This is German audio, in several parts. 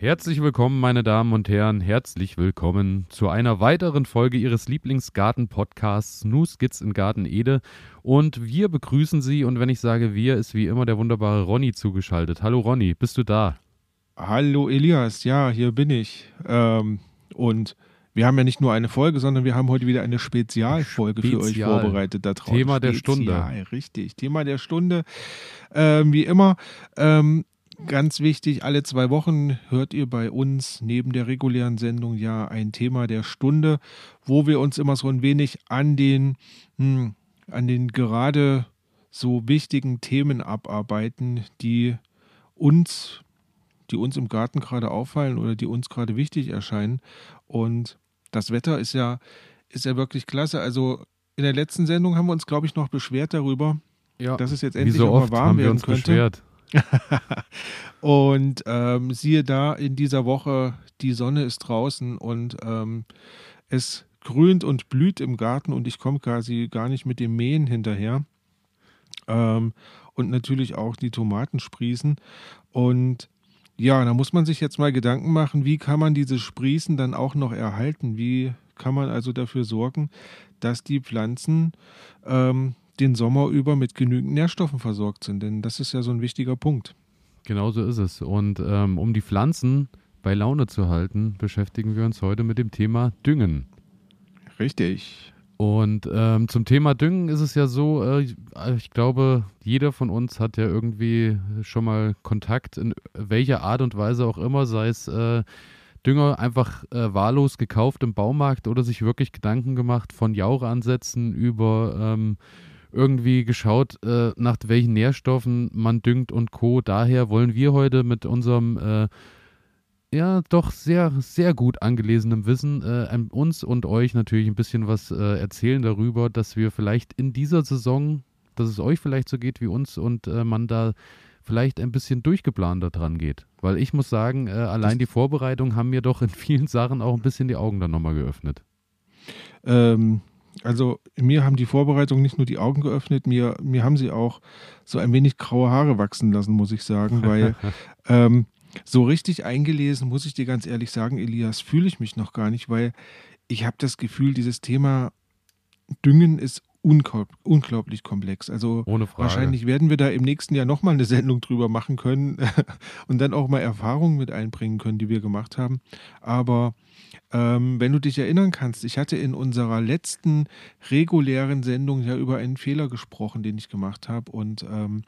Herzlich willkommen, meine Damen und Herren, herzlich willkommen zu einer weiteren Folge Ihres Lieblingsgarten-Podcasts New Skits in Garten Ede. Und wir begrüßen Sie und wenn ich sage wir, ist wie immer der wunderbare Ronny zugeschaltet. Hallo Ronny, bist du da? Hallo Elias, ja, hier bin ich. Ähm, und wir haben ja nicht nur eine Folge, sondern wir haben heute wieder eine Spezialfolge Spezial. für euch vorbereitet. Da Thema Spezial, der Stunde. Richtig, Thema der Stunde. Ähm, wie immer, ähm, ganz wichtig, alle zwei Wochen hört ihr bei uns neben der regulären Sendung ja ein Thema der Stunde, wo wir uns immer so ein wenig an den, hm, an den gerade so wichtigen Themen abarbeiten, die uns, die uns im Garten gerade auffallen oder die uns gerade wichtig erscheinen. Und das Wetter ist ja, ist ja wirklich klasse. Also in der letzten Sendung haben wir uns, glaube ich, noch beschwert darüber, ja, dass es jetzt endlich so auch mal warm werden könnte. Beschwert. und ähm, siehe da, in dieser Woche, die Sonne ist draußen und ähm, es grünt und blüht im Garten und ich komme quasi gar nicht mit dem Mähen hinterher. Ähm, und natürlich auch die Tomaten sprießen. Und ja, da muss man sich jetzt mal Gedanken machen, wie kann man diese Sprießen dann auch noch erhalten? Wie kann man also dafür sorgen, dass die Pflanzen ähm, den Sommer über mit genügend Nährstoffen versorgt sind. Denn das ist ja so ein wichtiger Punkt. Genau so ist es. Und ähm, um die Pflanzen bei Laune zu halten, beschäftigen wir uns heute mit dem Thema Düngen. Richtig. Und ähm, zum Thema Düngen ist es ja so, äh, ich glaube, jeder von uns hat ja irgendwie schon mal Kontakt in welcher Art und Weise auch immer, sei es äh, Dünger einfach äh, wahllos gekauft im Baumarkt oder sich wirklich Gedanken gemacht von Jaucheansätzen über ähm, irgendwie geschaut, äh, nach welchen Nährstoffen man düngt und Co. Daher wollen wir heute mit unserem äh, ja doch sehr, sehr gut angelesenen Wissen äh, uns und euch natürlich ein bisschen was äh, erzählen darüber, dass wir vielleicht in dieser Saison, dass es euch vielleicht so geht wie uns und äh, man da vielleicht ein bisschen durchgeplanter dran geht. Weil ich muss sagen, äh, allein die Vorbereitung haben mir doch in vielen Sachen auch ein bisschen die Augen dann nochmal geöffnet. Ähm, also mir haben die Vorbereitungen nicht nur die Augen geöffnet, mir, mir haben sie auch so ein wenig graue Haare wachsen lassen, muss ich sagen, weil ähm, so richtig eingelesen, muss ich dir ganz ehrlich sagen, Elias, fühle ich mich noch gar nicht, weil ich habe das Gefühl, dieses Thema Düngen ist unglaublich komplex. Also wahrscheinlich werden wir da im nächsten Jahr nochmal eine Sendung drüber machen können und dann auch mal Erfahrungen mit einbringen können, die wir gemacht haben. Aber ähm, wenn du dich erinnern kannst, ich hatte in unserer letzten regulären Sendung ja über einen Fehler gesprochen, den ich gemacht habe. Und ähm,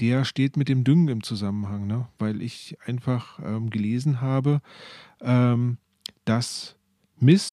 der steht mit dem Düngen im Zusammenhang, ne? weil ich einfach ähm, gelesen habe, ähm, dass Mist.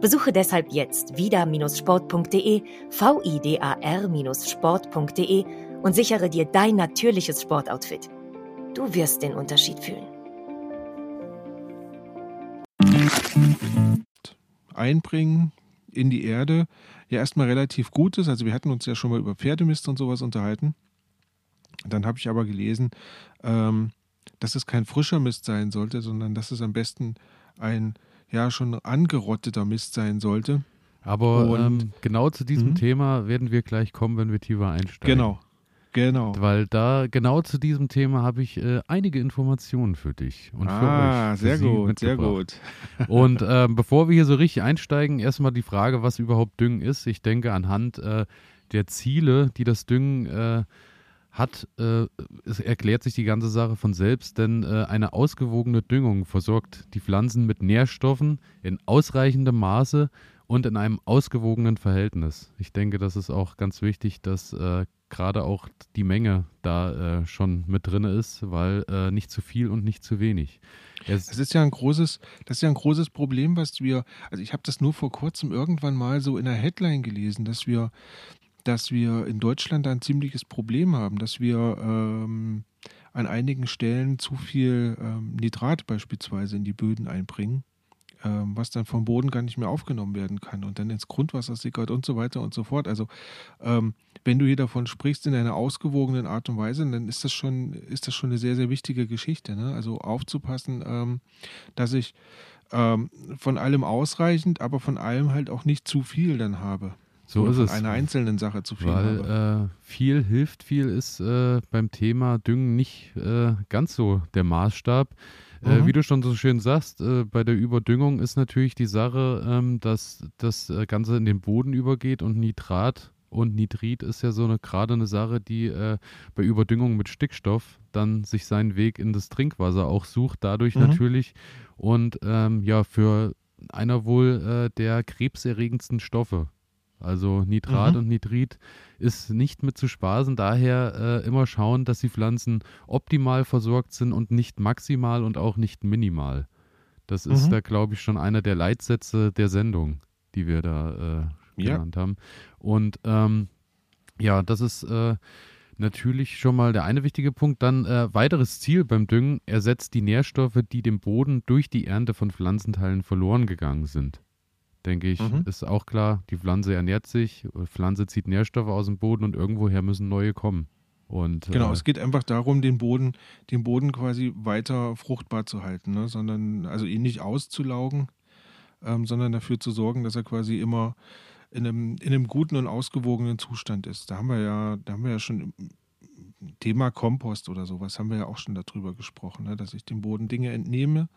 Besuche deshalb jetzt vida-sport.de, vidar-sport.de und sichere dir dein natürliches Sportoutfit. Du wirst den Unterschied fühlen. einbringen in die Erde ja erstmal relativ gut ist. Also wir hatten uns ja schon mal über Pferdemist und sowas unterhalten. Dann habe ich aber gelesen, ähm, dass es kein frischer Mist sein sollte, sondern dass es am besten ein ja schon angerotteter Mist sein sollte. Aber ähm, genau zu diesem mhm. Thema werden wir gleich kommen, wenn wir tiefer einsteigen. Genau, Genau. Weil da genau zu diesem Thema habe ich äh, einige Informationen für dich und ah, für euch. Ah, sehr gut, sehr gut. und äh, bevor wir hier so richtig einsteigen, erstmal die Frage, was überhaupt Düngen ist. Ich denke, anhand äh, der Ziele, die das Düngen äh, hat, äh, es erklärt sich die ganze Sache von selbst, denn äh, eine ausgewogene Düngung versorgt die Pflanzen mit Nährstoffen in ausreichendem Maße und in einem ausgewogenen Verhältnis. Ich denke, das ist auch ganz wichtig, dass äh, gerade auch die Menge da äh, schon mit drin ist, weil äh, nicht zu viel und nicht zu wenig. Es das ist ja ein großes, das ist ja ein großes Problem, was wir, also ich habe das nur vor kurzem irgendwann mal so in einer Headline gelesen, dass wir, dass wir in Deutschland ein ziemliches Problem haben, dass wir ähm, an einigen Stellen zu viel ähm, Nitrat beispielsweise in die Böden einbringen, ähm, was dann vom Boden gar nicht mehr aufgenommen werden kann und dann ins Grundwasser sickert und so weiter und so fort. Also ähm, wenn du hier davon sprichst in einer ausgewogenen Art und Weise, dann ist das schon, ist das schon eine sehr, sehr wichtige Geschichte. Ne? Also aufzupassen, ähm, dass ich ähm, von allem ausreichend, aber von allem halt auch nicht zu viel dann habe. So ist es. Einer einzelnen Sache zu viel. Weil äh, viel hilft viel ist äh, beim Thema Düngen nicht äh, ganz so der Maßstab. Äh, mhm. wie du schon so schön sagst, äh, bei der Überdüngung ist natürlich die Sache, ähm, dass das äh, Ganze in den Boden übergeht und Nitrat und Nitrit ist ja so eine gerade eine Sache, die bei Überdüngung mit Stickstoff dann sich seinen Weg in das Trinkwasser auch sucht, dadurch mhm. natürlich. Und ähm, ja, für einer wohl der krebserregendsten Stoffe also Nitrat mhm. und Nitrit ist nicht mit zu spaßen. Daher äh, immer schauen, dass die Pflanzen optimal versorgt sind und nicht maximal und auch nicht minimal. Das ist mhm. da, glaube ich, schon einer der Leitsätze der Sendung, die wir da äh, genannt ja. haben. Und ähm, ja, das ist äh, natürlich schon mal der eine wichtige Punkt. Dann äh, weiteres Ziel beim Düngen, ersetzt die Nährstoffe, die dem Boden durch die Ernte von Pflanzenteilen verloren gegangen sind denke ich, mhm. ist auch klar, die Pflanze ernährt sich, die Pflanze zieht Nährstoffe aus dem Boden und irgendwoher müssen neue kommen. Und, genau, äh, es geht einfach darum, den Boden, den Boden quasi weiter fruchtbar zu halten, ne? sondern also ihn nicht auszulaugen, ähm, sondern dafür zu sorgen, dass er quasi immer in einem, in einem guten und ausgewogenen Zustand ist. Da haben wir ja, da haben wir ja schon Thema Kompost oder sowas haben wir ja auch schon darüber gesprochen, ne? dass ich dem Boden Dinge entnehme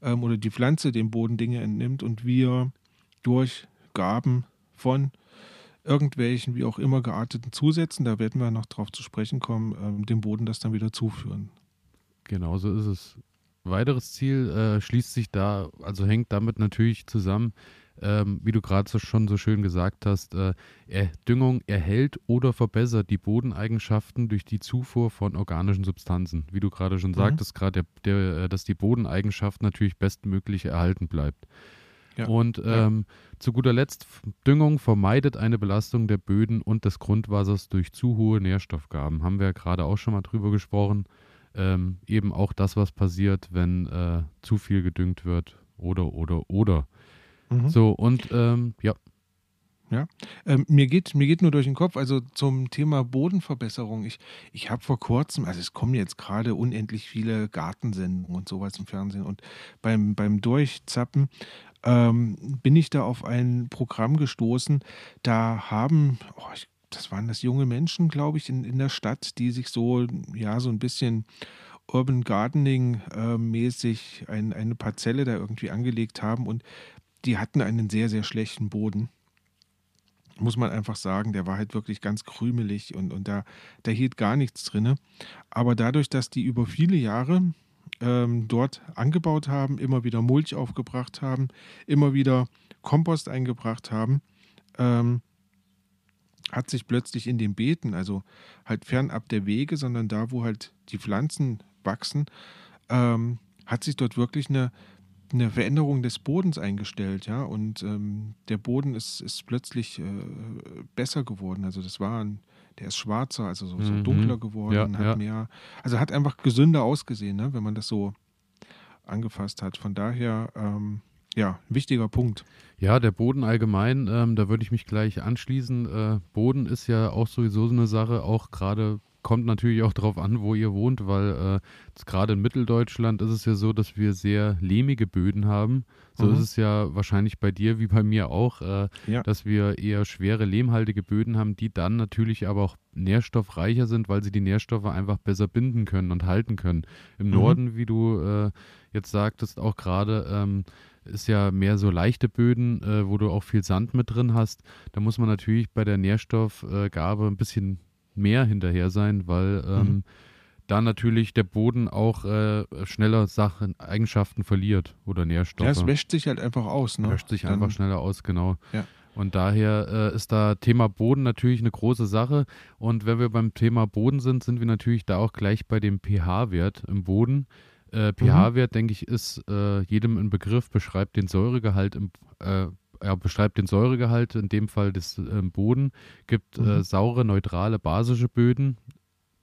ähm, oder die Pflanze dem Boden Dinge entnimmt und wir durch Gaben von irgendwelchen, wie auch immer gearteten Zusätzen, da werden wir noch drauf zu sprechen kommen, ähm, dem Boden das dann wieder zuführen. Genau so ist es. Weiteres Ziel äh, schließt sich da, also hängt damit natürlich zusammen, ähm, wie du gerade so schon so schön gesagt hast, äh, Düngung erhält oder verbessert die Bodeneigenschaften durch die Zufuhr von organischen Substanzen. Wie du gerade schon mhm. sagtest, gerade äh, dass die Bodeneigenschaft natürlich bestmöglich erhalten bleibt. Ja. Und ähm, ja. zu guter Letzt, Düngung vermeidet eine Belastung der Böden und des Grundwassers durch zu hohe Nährstoffgaben. Haben wir ja gerade auch schon mal drüber gesprochen. Ähm, eben auch das, was passiert, wenn äh, zu viel gedüngt wird oder, oder, oder. Mhm. So, und ähm, ja. Ja, ähm, mir, geht, mir geht nur durch den Kopf, also zum Thema Bodenverbesserung. Ich, ich habe vor kurzem, also es kommen jetzt gerade unendlich viele Gartensendungen und sowas im Fernsehen und beim, beim Durchzappen ähm, bin ich da auf ein Programm gestoßen. Da haben, oh, ich, das waren das junge Menschen, glaube ich, in, in der Stadt, die sich so, ja, so ein bisschen Urban Gardening äh, mäßig ein, eine Parzelle da irgendwie angelegt haben und die hatten einen sehr, sehr schlechten Boden. Muss man einfach sagen, der war halt wirklich ganz krümelig und, und da, da hielt gar nichts drin. Aber dadurch, dass die über viele Jahre ähm, dort angebaut haben, immer wieder Mulch aufgebracht haben, immer wieder Kompost eingebracht haben, ähm, hat sich plötzlich in den Beeten, also halt fernab der Wege, sondern da, wo halt die Pflanzen wachsen, ähm, hat sich dort wirklich eine, eine Veränderung des Bodens eingestellt, ja, und ähm, der Boden ist, ist plötzlich äh, besser geworden. Also das war ein, der ist schwarzer, also so, so mhm. dunkler geworden, ja, hat ja. mehr, also hat einfach gesünder ausgesehen, ne, wenn man das so angefasst hat. Von daher, ähm, ja, wichtiger Punkt. Ja, der Boden allgemein, ähm, da würde ich mich gleich anschließen. Äh, Boden ist ja auch sowieso so eine Sache, auch gerade kommt natürlich auch darauf an, wo ihr wohnt, weil äh, gerade in Mitteldeutschland ist es ja so, dass wir sehr lehmige Böden haben. So mhm. ist es ja wahrscheinlich bei dir wie bei mir auch, äh, ja. dass wir eher schwere lehmhaltige Böden haben, die dann natürlich aber auch nährstoffreicher sind, weil sie die Nährstoffe einfach besser binden können und halten können. Im mhm. Norden, wie du äh, jetzt sagtest, auch gerade ähm, ist ja mehr so leichte Böden, äh, wo du auch viel Sand mit drin hast. Da muss man natürlich bei der Nährstoffgabe ein bisschen mehr hinterher sein, weil ähm, mhm. da natürlich der Boden auch äh, schneller Sachen, Eigenschaften verliert oder Nährstoffe. Ja, es wäscht sich halt einfach aus. Ne? Wäscht sich Dann, einfach schneller aus, genau. Ja. Und daher äh, ist da Thema Boden natürlich eine große Sache. Und wenn wir beim Thema Boden sind, sind wir natürlich da auch gleich bei dem pH-Wert im Boden. Äh, pH-Wert, mhm. denke ich, ist äh, jedem ein Begriff, beschreibt den Säuregehalt im, äh, er beschreibt den Säuregehalt, in dem Fall des äh, Boden, gibt äh, mhm. äh, saure, neutrale, basische Böden.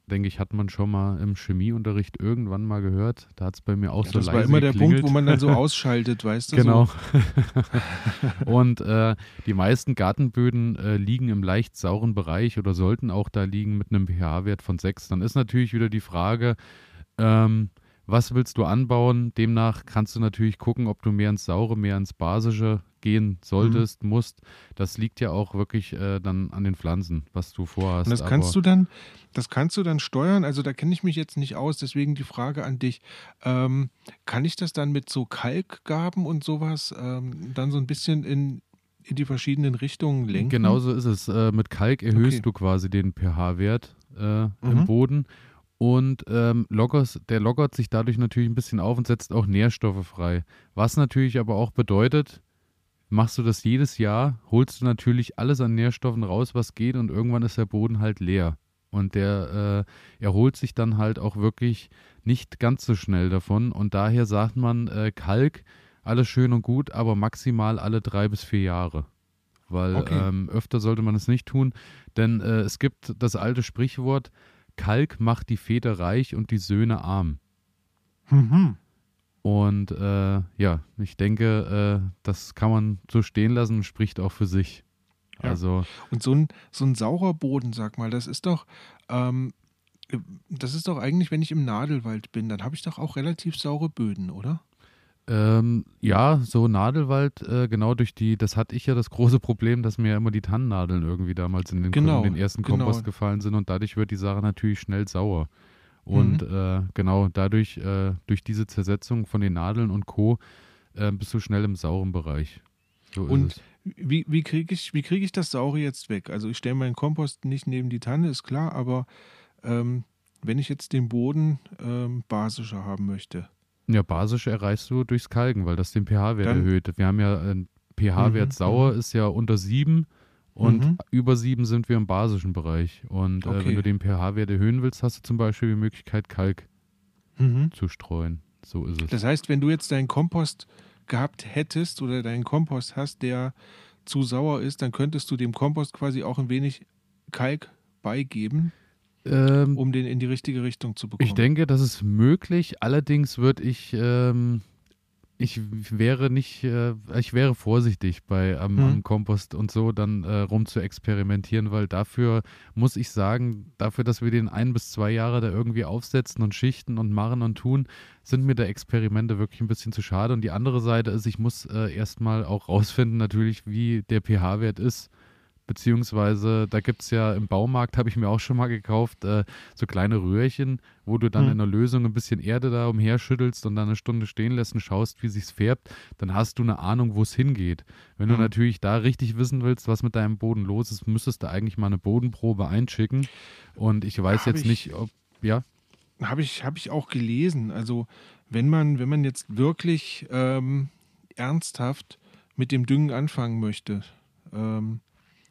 denke ich, hat man schon mal im Chemieunterricht irgendwann mal gehört. Da hat es bei mir auch ja, so das leise Das war immer der. Punkt, wo man dann so ausschaltet, weißt du? Genau. So. und äh, die meisten Gartenböden äh, liegen im leicht sauren Bereich oder sollten auch da liegen mit einem pH-Wert von 6. Dann ist natürlich wieder die Frage, ähm, was willst du anbauen? Demnach kannst du natürlich gucken, ob du mehr ins Saure, mehr ins Basische gehen solltest, mhm. musst. Das liegt ja auch wirklich äh, dann an den Pflanzen, was du vorhast. Und das kannst du dann, das kannst du dann steuern. Also da kenne ich mich jetzt nicht aus, deswegen die Frage an dich: ähm, Kann ich das dann mit so Kalkgaben und sowas ähm, dann so ein bisschen in in die verschiedenen Richtungen lenken? Genauso ist es. Äh, mit Kalk erhöhst okay. du quasi den pH-Wert äh, mhm. im Boden und ähm, lockers, der lockert sich dadurch natürlich ein bisschen auf und setzt auch Nährstoffe frei. Was natürlich aber auch bedeutet, machst du das jedes Jahr, holst du natürlich alles an Nährstoffen raus, was geht und irgendwann ist der Boden halt leer. Und der äh, erholt sich dann halt auch wirklich nicht ganz so schnell davon. Und daher sagt man, äh, Kalk, alles schön und gut, aber maximal alle drei bis vier Jahre. Weil okay. ähm, öfter sollte man es nicht tun, denn äh, es gibt das alte Sprichwort, Kalk macht die Väter reich und die Söhne arm. Mhm. Und äh, ja, ich denke, äh, das kann man so stehen lassen spricht auch für sich. Ja. Also, und so ein, so ein saurer Boden, sag mal, das ist doch, ähm, das ist doch eigentlich, wenn ich im Nadelwald bin, dann habe ich doch auch relativ saure Böden, oder? Ähm, ja, so Nadelwald, äh, genau durch die, das hatte ich ja das große Problem, dass mir ja immer die Tannennadeln irgendwie damals in den, genau, in den ersten genau. Kompost gefallen sind und dadurch wird die Sache natürlich schnell sauer. Und mhm. äh, genau dadurch, äh, durch diese Zersetzung von den Nadeln und Co., äh, bist du schnell im sauren Bereich. So und wie, wie kriege ich, krieg ich das Saure jetzt weg? Also ich stelle meinen Kompost nicht neben die Tanne, ist klar, aber ähm, wenn ich jetzt den Boden ähm, basischer haben möchte, ja, basisch erreichst du durchs Kalken, weil das den pH-Wert erhöht. Wir haben ja einen pH-Wert mhm, sauer mhm. ist ja unter 7 und mhm. über 7 sind wir im basischen Bereich. Und okay. äh, wenn du den pH-Wert erhöhen willst, hast du zum Beispiel die Möglichkeit, Kalk mhm. zu streuen. So ist es. Das heißt, wenn du jetzt deinen Kompost gehabt hättest oder deinen Kompost hast, der zu sauer ist, dann könntest du dem Kompost quasi auch ein wenig Kalk beigeben. Ähm, um den in die richtige Richtung zu bekommen. Ich denke, das ist möglich. Allerdings würde ich, ähm, ich wäre nicht, äh, ich wäre vorsichtig bei am, hm. am Kompost und so dann äh, rum zu experimentieren, weil dafür muss ich sagen, dafür, dass wir den ein bis zwei Jahre da irgendwie aufsetzen und schichten und machen und tun, sind mir da Experimente wirklich ein bisschen zu schade. Und die andere Seite ist, ich muss äh, erstmal auch rausfinden, natürlich, wie der pH-Wert ist beziehungsweise da gibt es ja im Baumarkt, habe ich mir auch schon mal gekauft, äh, so kleine Röhrchen, wo du dann hm. in der Lösung ein bisschen Erde da umherschüttelst und dann eine Stunde stehen lässt und schaust, wie sich's färbt, dann hast du eine Ahnung, wo es hingeht. Wenn hm. du natürlich da richtig wissen willst, was mit deinem Boden los ist, müsstest du eigentlich mal eine Bodenprobe einschicken. Und ich weiß hab jetzt ich, nicht, ob, ja. Habe ich, hab ich auch gelesen. Also wenn man, wenn man jetzt wirklich ähm, ernsthaft mit dem Düngen anfangen möchte, ähm,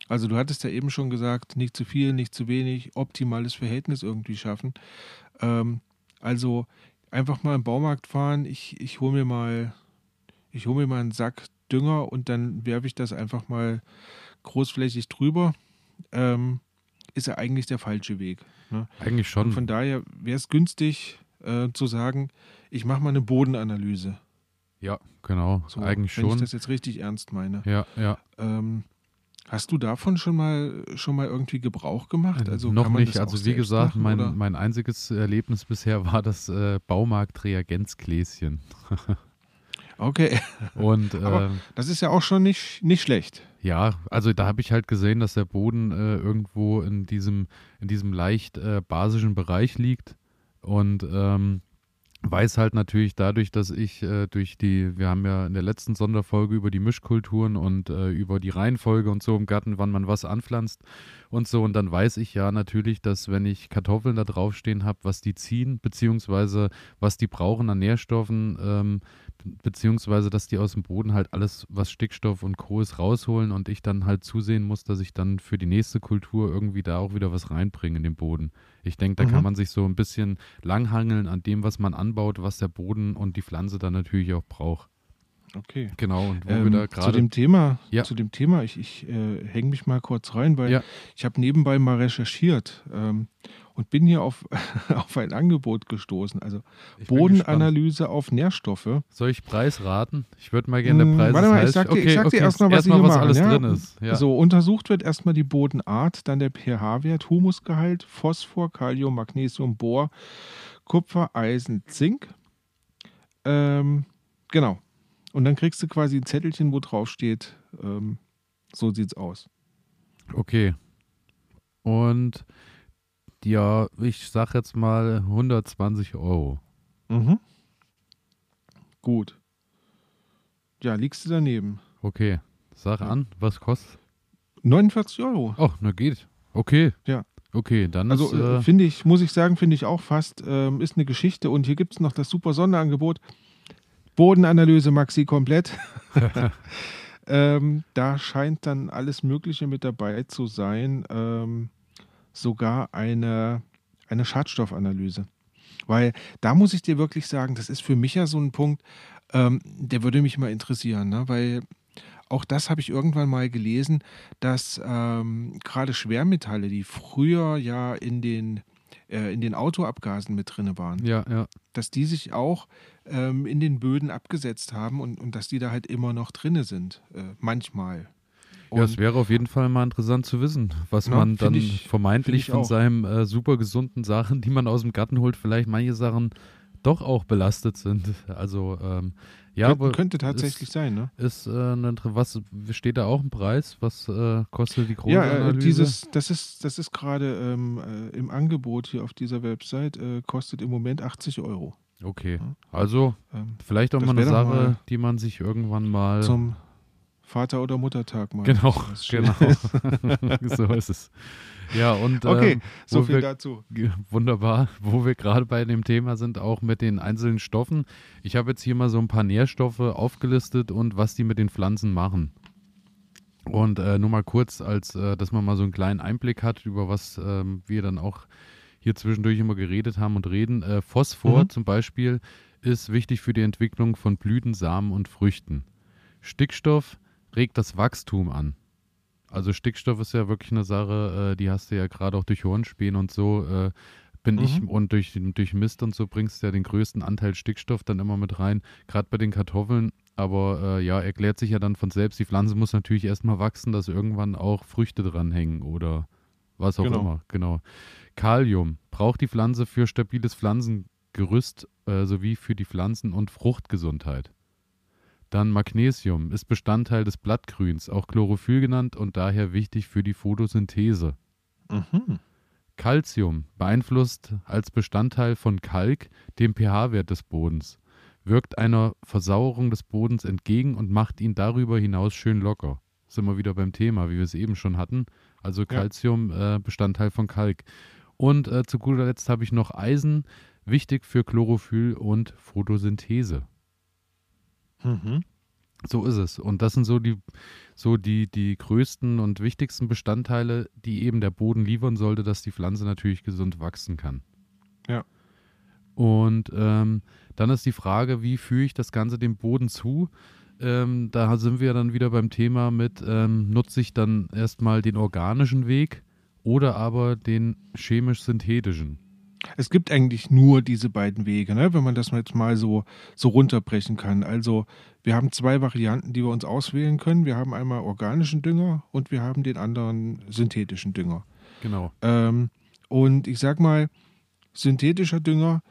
also du hattest ja eben schon gesagt, nicht zu viel, nicht zu wenig, optimales Verhältnis irgendwie schaffen. Ähm, also einfach mal im Baumarkt fahren, ich, ich hole mir mal, ich hole mir mal einen Sack Dünger und dann werfe ich das einfach mal großflächig drüber. Ähm, ist ja eigentlich der falsche Weg. Ne? Eigentlich schon. Und von daher wäre es günstig äh, zu sagen, ich mache mal eine Bodenanalyse. Ja, genau. So, eigentlich wenn schon. Wenn ich das jetzt richtig ernst meine. Ja, ja. Ähm, Hast du davon schon mal schon mal irgendwie Gebrauch gemacht? Also noch nicht. Also wie gesagt, machen, mein, mein einziges Erlebnis bisher war das äh, Baumarkt-Reagenzgläschen. okay. Und äh, das ist ja auch schon nicht, nicht schlecht. Ja, also da habe ich halt gesehen, dass der Boden äh, irgendwo in diesem, in diesem leicht äh, basischen Bereich liegt. Und ähm, weiß halt natürlich dadurch, dass ich äh, durch die, wir haben ja in der letzten Sonderfolge über die Mischkulturen und äh, über die Reihenfolge und so im Garten, wann man was anpflanzt und so. Und dann weiß ich ja natürlich, dass wenn ich Kartoffeln da draufstehen habe, was die ziehen, beziehungsweise was die brauchen an Nährstoffen, ähm, beziehungsweise dass die aus dem Boden halt alles, was Stickstoff und Co. ist, rausholen und ich dann halt zusehen muss, dass ich dann für die nächste Kultur irgendwie da auch wieder was reinbringe in den Boden. Ich denke, da mhm. kann man sich so ein bisschen langhangeln an dem, was man anbaut, was der Boden und die Pflanze dann natürlich auch braucht. Okay. Genau, und wo ähm, wir da gerade. Zu dem Thema, ja. zu dem Thema, ich, ich äh, hänge mich mal kurz rein, weil ja. ich habe nebenbei mal recherchiert. Ähm, und bin hier auf, auf ein Angebot gestoßen. Also Bodenanalyse auf Nährstoffe. Soll ich Preis raten? Ich würde mal gerne den Hm, Preis Warte mal, ich sag dir, okay, ich sag dir okay, erstmal, was, erstmal, sie hier was machen, alles ja? drin ist. Ja. So, untersucht wird erstmal die Bodenart, dann der pH-Wert, Humusgehalt, Phosphor, Kalium, Magnesium, Bohr, Kupfer, Eisen, Zink. Ähm, genau. Und dann kriegst du quasi ein Zettelchen, wo drauf steht, ähm, so sieht's aus. Okay. Und ja, ich sag jetzt mal 120 Euro. Mhm. Gut. Ja, liegst du daneben. Okay. Sag an, was kostet? 49 Euro. Oh, na geht. Okay. Ja. Okay, dann Also ist. äh, Äh, finde ich, muss ich sagen, finde ich auch fast, ähm, ist eine Geschichte. Und hier gibt es noch das super Sonderangebot. Bodenanalyse Maxi komplett. ähm, da scheint dann alles Mögliche mit dabei zu sein. Ähm, sogar eine, eine Schadstoffanalyse. Weil da muss ich dir wirklich sagen, das ist für mich ja so ein Punkt, ähm, der würde mich mal interessieren, ne? weil auch das habe ich irgendwann mal gelesen, dass ähm, gerade Schwermetalle, die früher ja in den, äh, in den Autoabgasen mit drin waren, ja, ja. dass die sich auch ähm, in den Böden abgesetzt haben und, und dass die da halt immer noch drinne sind, äh, manchmal. Ja, es wäre auf jeden Fall mal interessant zu wissen, was Ja, man dann ich- vermeintlich ich von auch. seinen äh, super gesunden Sachen, die man aus dem Garten holt, vielleicht manche Sachen doch auch belastet sind. Also ähm, ja, könnte, könnte tatsächlich ist, sein, ne? ist äh, eine, was steht da auch ein Preis? Was äh, kostet die Ja, äh, dieses, das ist, das ist gerade ähm, äh, im Angebot hier auf dieser Website, äh, kostet im Moment 80 Euro. okay, also Ähm, vielleicht auch mal eine Sache, mal die man sich irgendwann mal zum Vater- oder Muttertag mal. genau, genau, so ist es. Ja und Okay, ähm, so viel wir dazu. Wunderbar, wo wir gerade bei dem Thema sind, auch mit den einzelnen Stoffen. Ich habe jetzt hier mal so ein paar Nährstoffe aufgelistet und was die mit den Pflanzen machen. Und äh, nur mal kurz, als äh, dass man mal so einen kleinen Einblick hat, über was ähm, wir dann auch hier zwischendurch immer geredet haben und reden. Äh, Phosphor Mhm. zum Beispiel ist wichtig für die Entwicklung von Blüten, Samen und Früchten. Stickstoff regt das Wachstum an. Also Stickstoff ist ja wirklich eine Sache, äh, die hast du ja gerade auch durch Hornspäne und so, äh, bin Mhm. ich und durch, durch Mist und so bringst du ja den größten Anteil Stickstoff dann immer mit rein, gerade bei den Kartoffeln. Aber äh, ja, erklärt sich ja dann von selbst, die Pflanze muss natürlich erstmal wachsen, dass irgendwann auch Früchte dranhängen oder was auch Genau. immer. Genau. Kalium braucht die Pflanze für stabiles Pflanzengerüst äh, sowie für die Pflanzen- und Fruchtgesundheit. Dann Magnesium ist Bestandteil des Blattgrüns, auch Chlorophyll genannt und daher wichtig für die Photosynthese. Mhm. Calcium beeinflusst als Bestandteil von Kalk den pH-Wert des Bodens, wirkt einer Versauerung des Bodens entgegen und macht ihn darüber hinaus schön locker. Sind wir wieder beim Thema, wie wir es eben schon hatten. Also Calcium äh, Bestandteil von Kalk. Und äh, zu guter Letzt habe ich noch Eisen, wichtig für Chlorophyll und Photosynthese. Mhm. So ist es. Und das sind so die, so die, die größten und wichtigsten Bestandteile, die eben der Boden liefern sollte, dass die Pflanze natürlich gesund wachsen kann. Ja. Und ähm, dann ist die Frage, wie führe ich das Ganze dem Boden zu? Ähm, da sind wir dann wieder beim Thema mit, ähm, nutze ich dann erstmal den organischen Weg oder aber den chemisch-synthetischen. Es gibt eigentlich nur diese beiden Wege, ne? wenn man das jetzt mal so, so runterbrechen kann. Also wir haben zwei Varianten, die wir uns auswählen können. Wir haben einmal organischen Dünger und wir haben den anderen synthetischen Dünger. Genau. Ähm, und ich sag mal, synthetischer Dünger,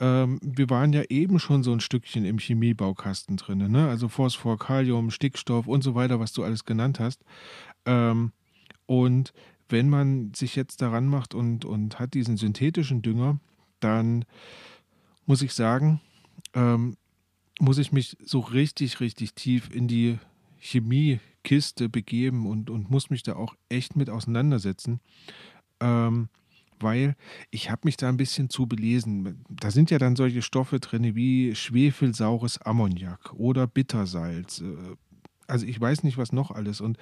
ähm, wir waren ja eben schon so ein Stückchen im Chemiebaukasten drin, ne? also Phosphor, Kalium, Stickstoff und so weiter, was du alles genannt hast. Ähm, und wenn man sich jetzt daran macht und, und hat diesen synthetischen Dünger, dann muss ich sagen, ähm, muss ich mich so richtig, richtig tief in die Chemiekiste begeben und, und muss mich da auch echt mit auseinandersetzen. Ähm, weil ich habe mich da ein bisschen zu belesen. Da sind ja dann solche Stoffe drin wie schwefelsaures Ammoniak oder Bittersalz. Äh, Also ich weiß nicht, was noch alles. Und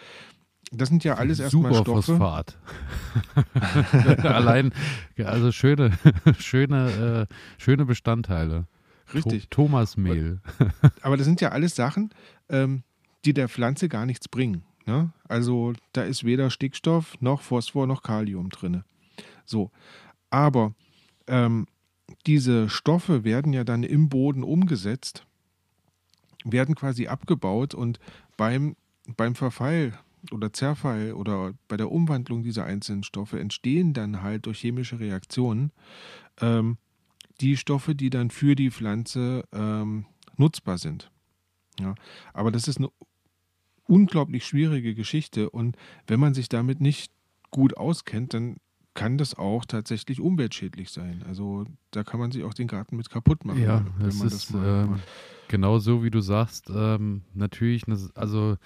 das sind ja alles erstmal Stoffe. Superphosphat. Allein, also schöne, schöne, äh, schöne Bestandteile. Richtig. To Thomasmehl. Aber das sind ja alles Sachen, ähm, die der Pflanze gar nichts bringen. Ne? Also da ist weder Stickstoff noch Phosphor noch Kalium drin. So. Aber ähm, diese Stoffe werden ja dann im Boden umgesetzt, werden quasi abgebaut und beim, beim Verfall oder Zerfall oder bei der Umwandlung dieser einzelnen Stoffe entstehen dann halt durch chemische Reaktionen ähm, die Stoffe, die dann für die Pflanze ähm, nutzbar sind. Ja, aber das ist eine unglaublich schwierige Geschichte und wenn man sich damit nicht gut auskennt, dann kann das auch tatsächlich umweltschädlich sein. Also da kann man sich auch den Garten mit kaputt machen. Ja, es ist ähm, genau so, wie du sagst. Ähm, natürlich, also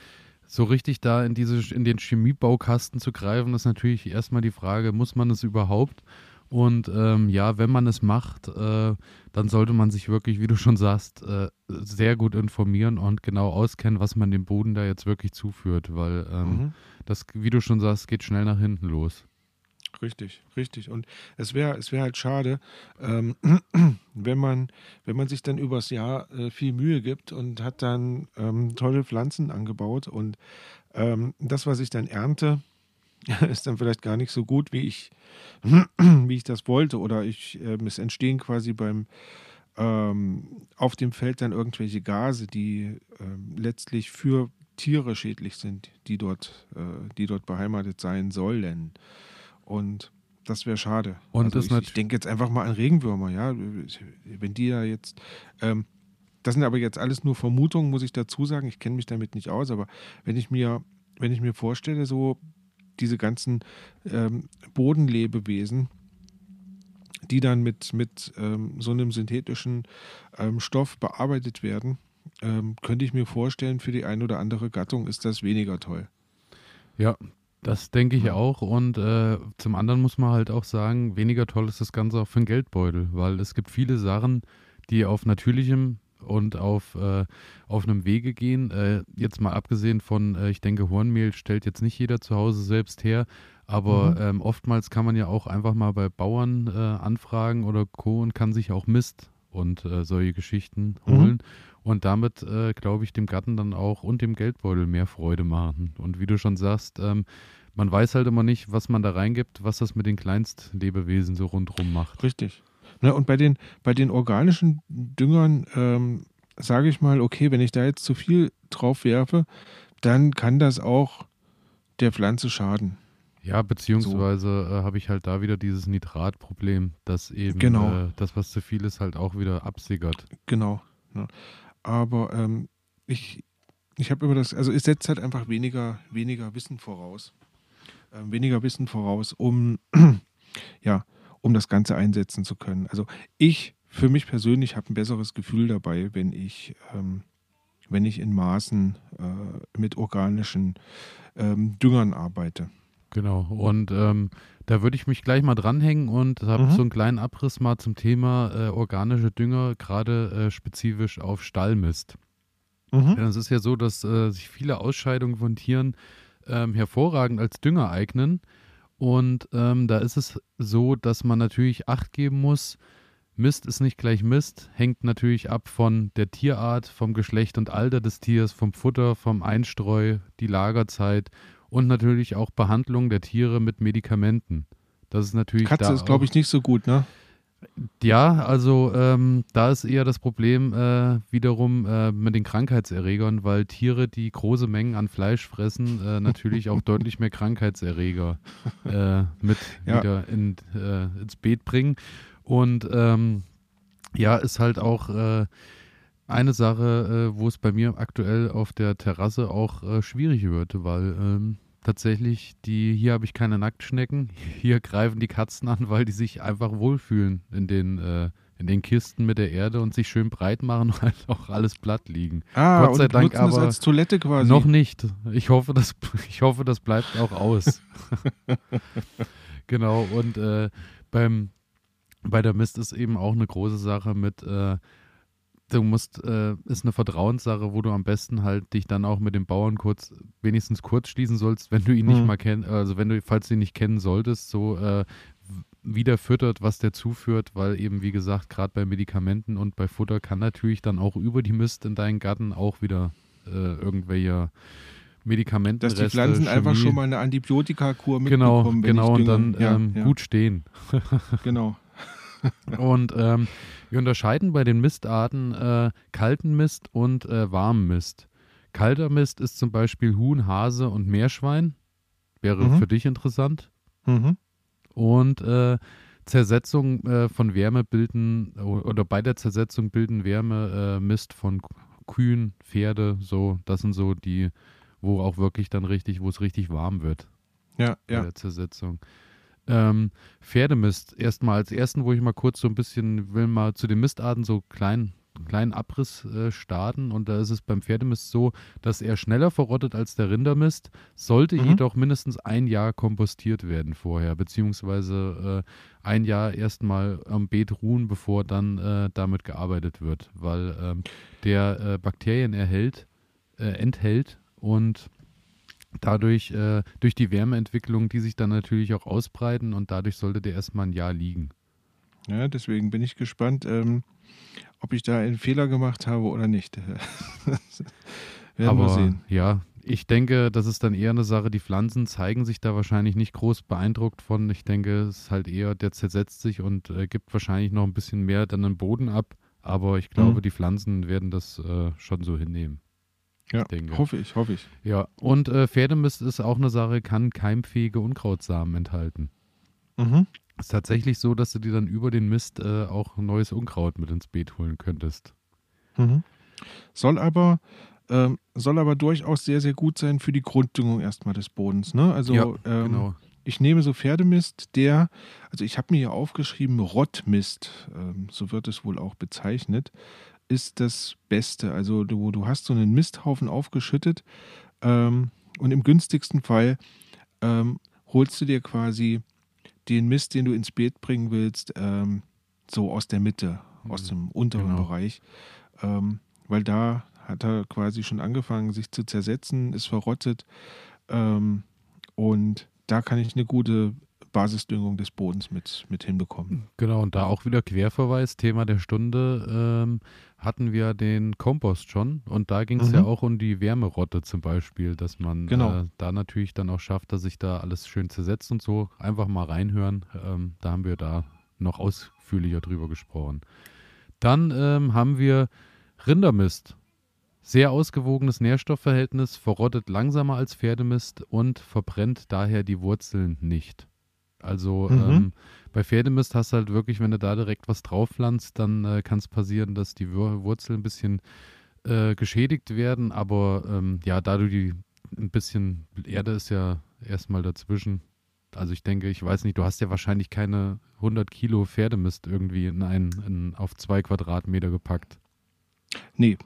so richtig da in diese in den Chemiebaukasten zu greifen, ist natürlich erstmal die Frage, muss man es überhaupt? Und ähm, ja, wenn man es macht, äh, dann sollte man sich wirklich, wie du schon sagst, äh, sehr gut informieren und genau auskennen, was man dem Boden da jetzt wirklich zuführt, weil ähm, mhm. das, wie du schon sagst, geht schnell nach hinten los. Richtig, richtig. Und es wäre es wär halt schade, ähm, wenn, man, wenn man sich dann übers Jahr äh, viel Mühe gibt und hat dann ähm, tolle Pflanzen angebaut und ähm, das, was ich dann ernte, ist dann vielleicht gar nicht so gut, wie ich, wie ich das wollte. Oder ich, äh, es entstehen quasi beim ähm, auf dem Feld dann irgendwelche Gase, die äh, letztlich für Tiere schädlich sind, die dort, äh, die dort beheimatet sein sollen. Und das wäre schade. Und also ich, ich denke jetzt einfach mal an Regenwürmer, ja. Wenn die ja jetzt, ähm, das sind aber jetzt alles nur Vermutungen, muss ich dazu sagen. Ich kenne mich damit nicht aus, aber wenn ich mir, wenn ich mir vorstelle, so diese ganzen ähm, Bodenlebewesen, die dann mit, mit ähm, so einem synthetischen ähm, Stoff bearbeitet werden, ähm, könnte ich mir vorstellen, für die eine oder andere Gattung ist das weniger toll. Ja, das denke ich auch. Und äh, zum anderen muss man halt auch sagen, weniger toll ist das Ganze auch für den Geldbeutel, weil es gibt viele Sachen, die auf natürlichem und auf, äh, auf einem Wege gehen. Äh, jetzt mal abgesehen von, äh, ich denke, Hornmehl stellt jetzt nicht jeder zu Hause selbst her, aber mhm. ähm, oftmals kann man ja auch einfach mal bei Bauern äh, anfragen oder Co. und kann sich auch Mist und äh, solche Geschichten mhm. holen. Und damit, äh, glaube ich, dem Gatten dann auch und dem Geldbeutel mehr Freude machen. Und wie du schon sagst, ähm, man weiß halt immer nicht, was man da reingibt, was das mit den Kleinstlebewesen so rundherum macht. Richtig. Na, und bei den, bei den organischen Düngern ähm, sage ich mal, okay, wenn ich da jetzt zu viel drauf werfe, dann kann das auch der Pflanze schaden. Ja, beziehungsweise so. äh, habe ich halt da wieder dieses Nitratproblem, dass eben genau. äh, das, was zu viel ist, halt auch wieder absickert. Genau. Ja. Aber ähm, ich, ich habe über das, also es setzt halt einfach weniger, weniger Wissen voraus. Äh, weniger Wissen voraus, um ja, um das Ganze einsetzen zu können. Also ich für mich persönlich habe ein besseres Gefühl dabei, wenn ich, ähm, wenn ich in Maßen äh, mit organischen ähm, Düngern arbeite. Genau. Und ähm, da würde ich mich gleich mal dranhängen und habe mhm. so einen kleinen Abriss mal zum Thema äh, organische Dünger, gerade äh, spezifisch auf Stallmist. Mhm. Ja, es ist ja so, dass äh, sich viele Ausscheidungen von Tieren ähm, hervorragend als Dünger eignen. Und ähm, da ist es so, dass man natürlich Acht geben muss. Mist ist nicht gleich Mist, hängt natürlich ab von der Tierart, vom Geschlecht und Alter des Tiers, vom Futter, vom Einstreu, die Lagerzeit und natürlich auch Behandlung der Tiere mit Medikamenten. Das ist natürlich. Katze ist, glaube ich, nicht so gut, ne? Ja, also ähm, da ist eher das Problem äh, wiederum äh, mit den Krankheitserregern, weil Tiere, die große Mengen an Fleisch fressen, äh, natürlich auch deutlich mehr Krankheitserreger äh, mit ja. wieder in, äh, ins Beet bringen. Und ähm, ja, ist halt auch äh, eine Sache, wo es bei mir aktuell auf der Terrasse auch schwierig wird, weil ähm, tatsächlich, die, hier habe ich keine Nacktschnecken. Hier greifen die Katzen an, weil die sich einfach wohlfühlen in den, äh, in den Kisten mit der Erde und sich schön breit machen und halt auch alles platt liegen. Ah, Gott sei Dank aber als Toilette quasi. Noch nicht. Ich hoffe, das, ich hoffe, das bleibt auch aus. genau, und äh, beim, bei der Mist ist eben auch eine große Sache mit äh, du musst, äh, ist eine Vertrauenssache, wo du am besten halt dich dann auch mit dem Bauern kurz, wenigstens kurz schließen sollst, wenn du ihn mhm. nicht mal kennst, also wenn du, falls du ihn nicht kennen solltest, so äh, wieder füttert, was der zuführt, weil eben, wie gesagt, gerade bei Medikamenten und bei Futter kann natürlich dann auch über die Mist in deinen Garten auch wieder äh, irgendwelche Medikamentenreste, Dass die Pflanzen Chemie. einfach schon mal eine Antibiotikakur Genau, mitbekommen. genau, ich und dann ja, ähm, ja, gut stehen. Genau. Und ähm, wir unterscheiden bei den Mistarten äh, kalten Mist und äh, warmen Mist. Kalter Mist ist zum Beispiel Huhn, Hase und Meerschwein. Wäre Mhm. für dich interessant. Mhm. Und äh, Zersetzung äh, von Wärme bilden, oder bei der Zersetzung bilden Wärme äh, Mist von Kühen, Pferde, so. Das sind so die, wo auch wirklich dann richtig, wo es richtig warm wird Ja, bei ja. der Zersetzung. Ähm, Pferdemist, erstmal als ersten, wo ich mal kurz so ein bisschen will, mal zu den Mistarten so klein, kleinen Abriss äh, starten. Und da ist es beim Pferdemist so, dass er schneller verrottet als der Rindermist, sollte Mhm. jedoch mindestens ein Jahr kompostiert werden vorher, beziehungsweise äh, ein Jahr erstmal am Beet ruhen, bevor dann äh, damit gearbeitet wird, weil ähm, der äh, Bakterien erhält, äh, enthält und dadurch, äh, durch die Wärmeentwicklung, die sich dann natürlich auch ausbreiten und dadurch sollte der erstmal ein Jahr liegen. ja, deswegen bin ich gespannt, ähm, ob ich da einen Fehler gemacht habe oder nicht. Werden Aber wir sehen. ja, ich denke, das ist dann eher eine Sache, die Pflanzen zeigen sich da wahrscheinlich nicht groß beeindruckt von. Ich denke, es ist halt eher, der zersetzt sich und äh, gibt wahrscheinlich noch ein bisschen mehr dann im Boden ab. Aber ich glaube, Mhm. die Pflanzen werden das äh, schon so hinnehmen. Ja, denke. hoffe ich, hoffe ich. Ja, und äh, Pferdemist ist auch eine Sache, kann keimfähige Unkrautsamen enthalten. Mhm. ist tatsächlich so, dass du dir dann über den Mist äh, auch neues Unkraut mit ins Beet holen könntest. Mhm. Soll aber ähm, soll aber durchaus sehr, sehr gut sein für die Grunddüngung erstmal des Bodens. Ne? Also Ja, ähm, genau. ich nehme so Pferdemist, der, also ich habe mir hier aufgeschrieben, Rottmist, ähm, so wird es wohl auch bezeichnet, ist das Beste. Also du, du hast so einen Misthaufen aufgeschüttet ähm, und im günstigsten Fall ähm, holst du dir quasi den Mist, den du ins Beet bringen willst, ähm, so aus der Mitte, aus dem unteren Genau. Bereich. Ähm, weil da hat er quasi schon angefangen, sich zu zersetzen, ist verrottet. Ähm, und da kann ich eine gute Basisdüngung des Bodens mit, mit hinbekommen. Genau, und da auch wieder Querverweis, Thema der Stunde, ähm, hatten wir den Kompost schon und da ging es Mhm. ja auch um die Wärmerotte zum Beispiel, dass man Genau. äh, da natürlich dann auch schafft, dass sich da alles schön zersetzt und so. Einfach mal reinhören, ähm, da haben wir da noch ausführlicher drüber gesprochen. Dann ähm, haben wir Rindermist. Sehr ausgewogenes Nährstoffverhältnis, verrottet langsamer als Pferdemist und verbrennt daher die Wurzeln nicht. Also Mhm. ähm, bei Pferdemist hast du halt wirklich, wenn du da direkt was drauf pflanzt, dann äh, kann es passieren, dass die Wur Wurzeln ein bisschen äh, geschädigt werden. Aber ähm, ja, da du die ein bisschen Erde ist ja erstmal dazwischen. Also ich denke, ich weiß nicht, du hast ja wahrscheinlich keine 100 Kilo Pferdemist irgendwie in ein, in, auf zwei Quadratmeter gepackt. Nee,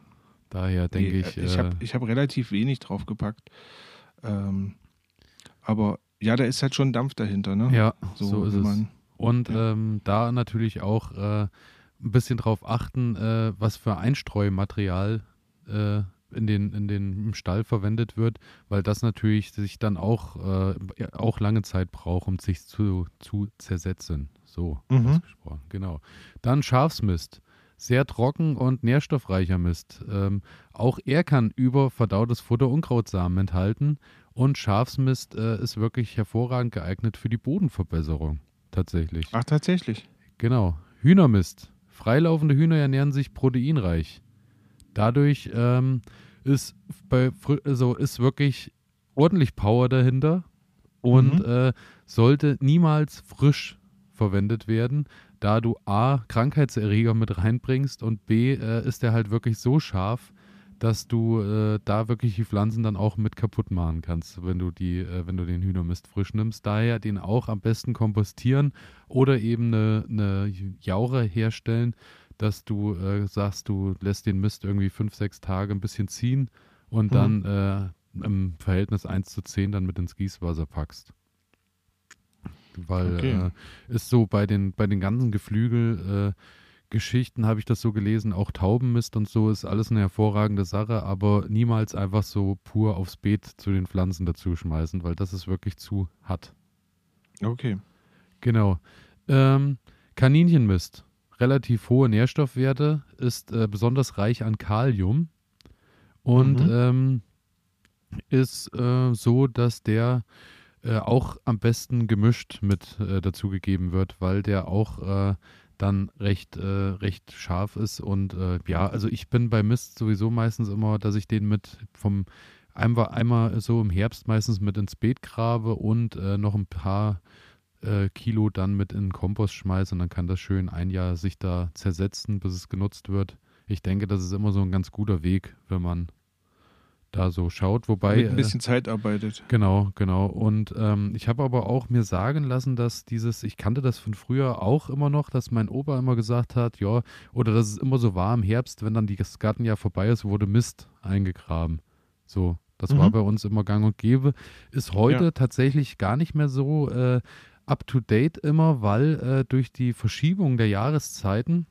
Daher denke nee, ich, ich äh, habe ich hab relativ wenig draufgepackt. Ähm, aber ja, da ist halt schon Dampf dahinter, ne? ja, so, ist wenn es. Und Ja. ähm, da natürlich auch äh, ein bisschen drauf achten, äh, was für Einstreumaterial äh, in den, in den im Stall verwendet wird, weil das natürlich sich dann auch, äh, auch lange Zeit braucht, um sich zu, zu zersetzen. So Mhm. ausgesprochen, genau. Dann Schafsmist. Sehr trocken und nährstoffreicher Mist. Ähm, auch er kann über verdautes Futter Unkrautsamen enthalten und Schafsmist äh, ist wirklich hervorragend geeignet für die Bodenverbesserung. Tatsächlich. Ach, tatsächlich. Genau. Hühnermist. Freilaufende Hühner ernähren sich proteinreich. Dadurch ähm, ist, bei, also ist wirklich ordentlich Power dahinter und Mhm. äh, sollte niemals frisch verwendet werden, da du A, Krankheitserreger mit reinbringst und B, äh, ist der halt wirklich so scharf, dass du äh, da wirklich die Pflanzen dann auch mit kaputt machen kannst, wenn du die, äh, wenn du den Hühnermist frisch nimmst. Daher den auch am besten kompostieren oder eben eine, eine Jaure herstellen, dass du äh, sagst, du lässt den Mist irgendwie fünf, sechs Tage ein bisschen ziehen und Mhm. dann äh, im Verhältnis 1 zu 10 dann mit ins Gießwasser packst. Weil Okay. äh, ist so bei den, bei den ganzen Geflügel äh, Geschichten habe ich das so gelesen, auch Taubenmist und so ist alles eine hervorragende Sache, aber niemals einfach so pur aufs Beet zu den Pflanzen dazu schmeißen, weil das ist wirklich zu hart. Okay. Genau. Ähm, Kaninchenmist. Relativ hohe Nährstoffwerte, ist äh, besonders reich an Kalium und Mhm. ähm, ist äh, so, dass der äh, auch am besten gemischt mit äh, dazugegeben wird, weil der auch äh, dann recht, äh, recht scharf ist. Und äh, ja, also ich bin bei Mist sowieso meistens immer, dass ich den mit vom einmal, einmal so im Herbst meistens mit ins Beet grabe und äh, noch ein paar Kilo dann mit in den Kompost schmeiße und dann kann das schön ein Jahr sich da zersetzen, bis es genutzt wird. Ich denke, das ist immer so ein ganz guter Weg, wenn man da so schaut, wobei mit ein bisschen äh, Zeit arbeitet. Genau, genau. Und ähm, ich habe aber auch mir sagen lassen, dass dieses, ich kannte das von früher auch immer noch, dass mein Opa immer gesagt hat, ja, oder dass es immer so war im Herbst, wenn dann das Gartenjahr vorbei ist, wurde Mist eingegraben. So, das mhm. war bei uns immer Gang und Gäbe. Ist heute ja. tatsächlich gar nicht mehr so äh, up to date immer, weil äh, durch die Verschiebung der Jahreszeiten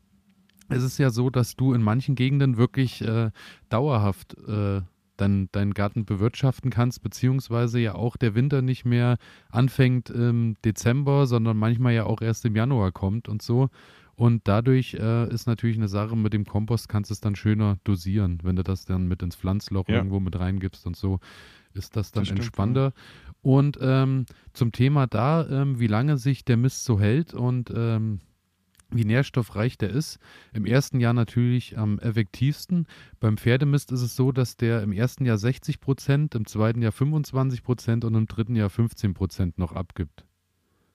ist es ja so, dass du in manchen Gegenden wirklich äh, dauerhaft äh, dann deinen Garten bewirtschaften kannst, beziehungsweise ja auch der Winter nicht mehr anfängt im Dezember, sondern manchmal ja auch erst im Januar kommt und so. Und dadurch äh, ist natürlich eine Sache mit dem Kompost, kannst du es dann schöner dosieren, wenn du das dann mit ins Pflanzloch ja. irgendwo mit reingibst und so, ist das dann das entspannter. Ja. Und ähm, zum Thema da, ähm, wie lange sich der Mist so hält und ähm, wie nährstoffreich der ist. Im ersten Jahr natürlich am effektivsten. Beim Pferdemist ist es so, dass der im ersten Jahr 60 Prozent, im zweiten Jahr 25 Prozent und im dritten Jahr 15 Prozent noch abgibt.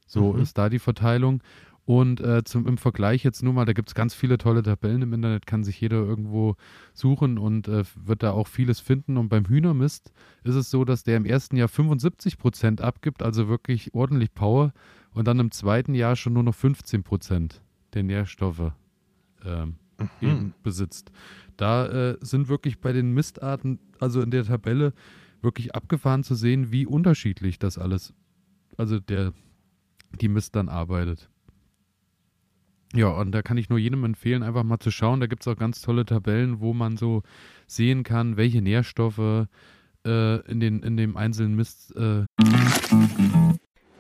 So mhm. ist da die Verteilung. Und äh, zum, im Vergleich jetzt nur mal, da gibt es ganz viele tolle Tabellen im Internet, kann sich jeder irgendwo suchen und äh, wird da auch vieles finden. Und beim Hühnermist ist es so, dass der im ersten Jahr 75 Prozent abgibt, also wirklich ordentlich Power, und dann im zweiten Jahr schon nur noch 15 Prozent der Nährstoffe ähm, mhm. besitzt. Da äh, sind wirklich bei den Mistarten, also in der Tabelle, wirklich abgefahren zu sehen, wie unterschiedlich das alles, also der, die Mist dann arbeitet. Ja, und da kann ich nur jedem empfehlen, einfach mal zu schauen. Da gibt es auch ganz tolle Tabellen, wo man so sehen kann, welche Nährstoffe äh, in, den, in dem einzelnen Mist äh,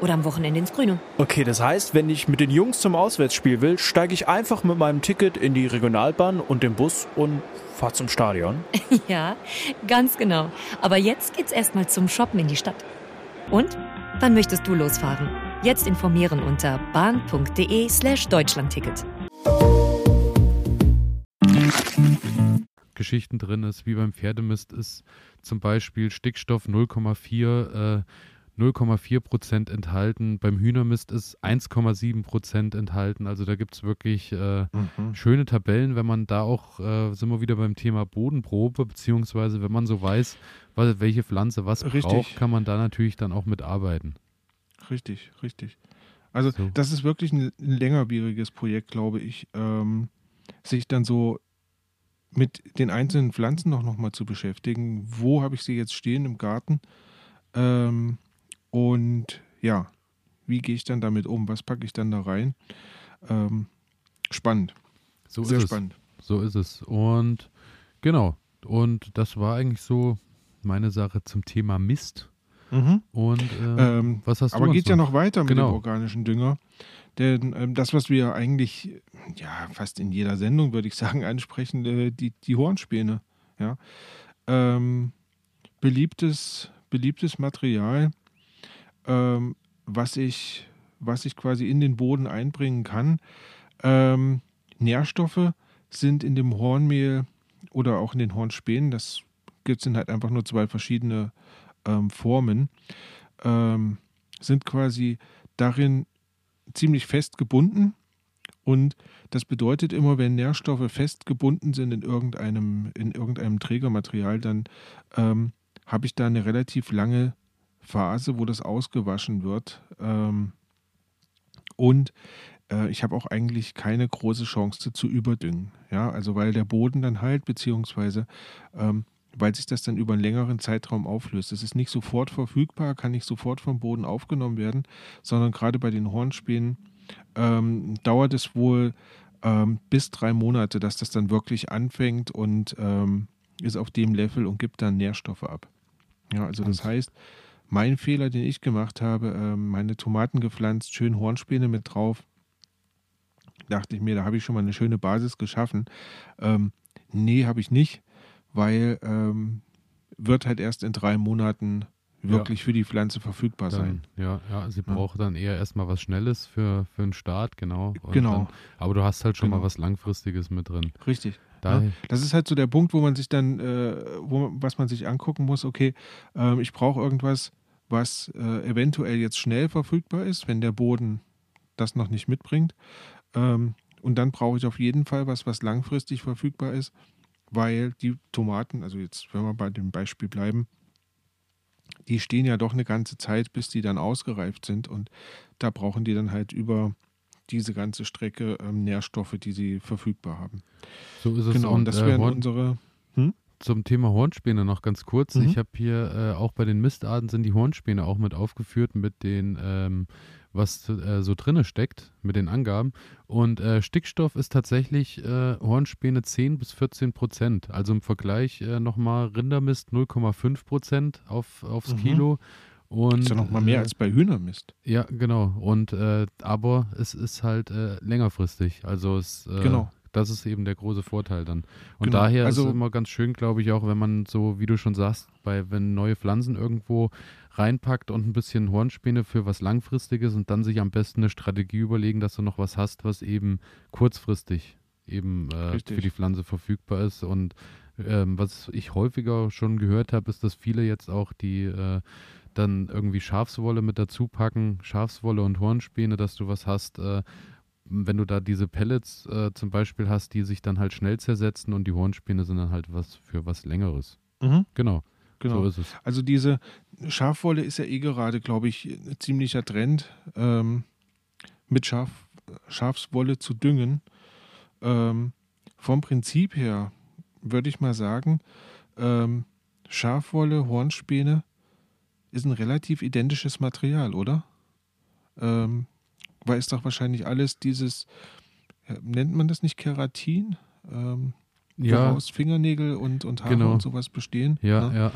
Oder am Wochenende ins Grüne. Okay, das heißt, wenn ich mit den Jungs zum Auswärtsspiel will, steige ich einfach mit meinem Ticket in die Regionalbahn und den Bus und fahre zum Stadion. ja, ganz genau. Aber jetzt geht's erstmal zum Shoppen in die Stadt. Und? Wann möchtest du losfahren? Jetzt informieren unter bahn.de slash Deutschlandticket. Geschichten drin ist, wie beim Pferdemist ist zum Beispiel Stickstoff 0,4 äh, 0,4 Prozent enthalten. Beim Hühnermist ist 1,7 Prozent enthalten. Also da gibt es wirklich äh, mhm. schöne Tabellen, wenn man da auch, äh, sind wir wieder beim Thema Bodenprobe, beziehungsweise wenn man so weiß, was, welche Pflanze was richtig. braucht, kann man da natürlich dann auch mitarbeiten. Richtig, richtig. Also so. das ist wirklich ein, ein längerwieriges Projekt, glaube ich, ähm, sich dann so mit den einzelnen Pflanzen noch, noch mal zu beschäftigen. Wo habe ich sie jetzt stehen im Garten? Ähm, und ja, wie gehe ich dann damit um? Was packe ich dann da rein? Ähm, spannend. So Sehr spannend. Es. So ist es. Und genau. Und das war eigentlich so meine Sache zum Thema Mist. Mhm. Und äh, ähm, was hast du? Aber geht noch? ja noch weiter mit genau. dem organischen Dünger. Denn ähm, das, was wir eigentlich, ja, fast in jeder Sendung, würde ich sagen, ansprechen, äh, die, die Hornspäne. Ja. Ähm, beliebtes, beliebtes Material ähm, was, ich, was ich quasi in den Boden einbringen kann. Ähm, Nährstoffe sind in dem Hornmehl oder auch in den Hornspänen, das gibt es halt einfach nur zwei verschiedene ähm, Formen, ähm, sind quasi darin ziemlich fest gebunden. Und das bedeutet immer, wenn Nährstoffe fest gebunden sind in irgendeinem, in irgendeinem Trägermaterial, dann ähm, habe ich da eine relativ lange Phase, wo das ausgewaschen wird. Ähm, und äh, ich habe auch eigentlich keine große Chance zu überdüngen. Ja, also weil der Boden dann halt, beziehungsweise ähm, weil sich das dann über einen längeren Zeitraum auflöst. Es ist nicht sofort verfügbar, kann nicht sofort vom Boden aufgenommen werden, sondern gerade bei den Hornspänen ähm, dauert es wohl ähm, bis drei Monate, dass das dann wirklich anfängt und ähm, ist auf dem Level und gibt dann Nährstoffe ab. Ja, also das heißt, mein Fehler, den ich gemacht habe, ähm, meine Tomaten gepflanzt, schön Hornspäne mit drauf, dachte ich mir, da habe ich schon mal eine schöne Basis geschaffen. Ähm, nee, habe ich nicht, weil ähm, wird halt erst in drei Monaten wirklich ja. für die Pflanze verfügbar dann, sein. Ja, ja, sie braucht ja. dann eher erstmal was Schnelles für, für einen Start, genau. Genau. Dann, aber du hast halt schon genau. mal was Langfristiges mit drin. Richtig. Ja, das ist halt so der Punkt, wo man sich dann, äh, wo, was man sich angucken muss, okay, äh, ich brauche irgendwas, was äh, eventuell jetzt schnell verfügbar ist, wenn der Boden das noch nicht mitbringt. Ähm, und dann brauche ich auf jeden Fall was, was langfristig verfügbar ist, weil die Tomaten, also jetzt, wenn wir bei dem Beispiel bleiben, die stehen ja doch eine ganze Zeit, bis die dann ausgereift sind. Und da brauchen die dann halt über diese ganze Strecke ähm, Nährstoffe, die sie verfügbar haben. So ist es. Genau, und das äh, wären unsere. Hm? Zum Thema Hornspäne noch ganz kurz. Mhm. Ich habe hier äh, auch bei den Mistarten sind die Hornspäne auch mit aufgeführt mit den ähm, was äh, so drinne steckt mit den Angaben. Und äh, Stickstoff ist tatsächlich äh, Hornspäne 10 bis 14 Prozent. Also im Vergleich äh, nochmal Rindermist 0,5 Prozent auf, aufs mhm. Kilo. Und, ist ja nochmal mehr äh, als bei Hühnermist. Ja, genau. Und äh, aber es ist halt äh, längerfristig. Also es äh, genau. Das ist eben der große Vorteil dann. Und genau. daher also, ist es immer ganz schön, glaube ich, auch wenn man so, wie du schon sagst, bei wenn neue Pflanzen irgendwo reinpackt und ein bisschen Hornspäne für was Langfristiges und dann sich am besten eine Strategie überlegen, dass du noch was hast, was eben kurzfristig eben äh, für die Pflanze verfügbar ist. Und ähm, was ich häufiger schon gehört habe, ist, dass viele jetzt auch die äh, dann irgendwie Schafswolle mit dazu packen, Schafswolle und Hornspäne, dass du was hast, äh, wenn du da diese Pellets äh, zum Beispiel hast, die sich dann halt schnell zersetzen und die Hornspäne sind dann halt was für was Längeres. Mhm. Genau. Genau. So ist es. Also diese Schafwolle ist ja eh gerade, glaube ich, ein ziemlicher Trend, ähm, mit Schaf, Schafswolle zu düngen. Ähm, vom Prinzip her würde ich mal sagen, ähm, Schafwolle, Hornspäne ist ein relativ identisches Material, oder? Ähm, weil es doch wahrscheinlich alles dieses, nennt man das nicht Keratin? Ähm, ja. woraus Fingernägel und, und Haare genau. und sowas bestehen. Ja, ne? ja.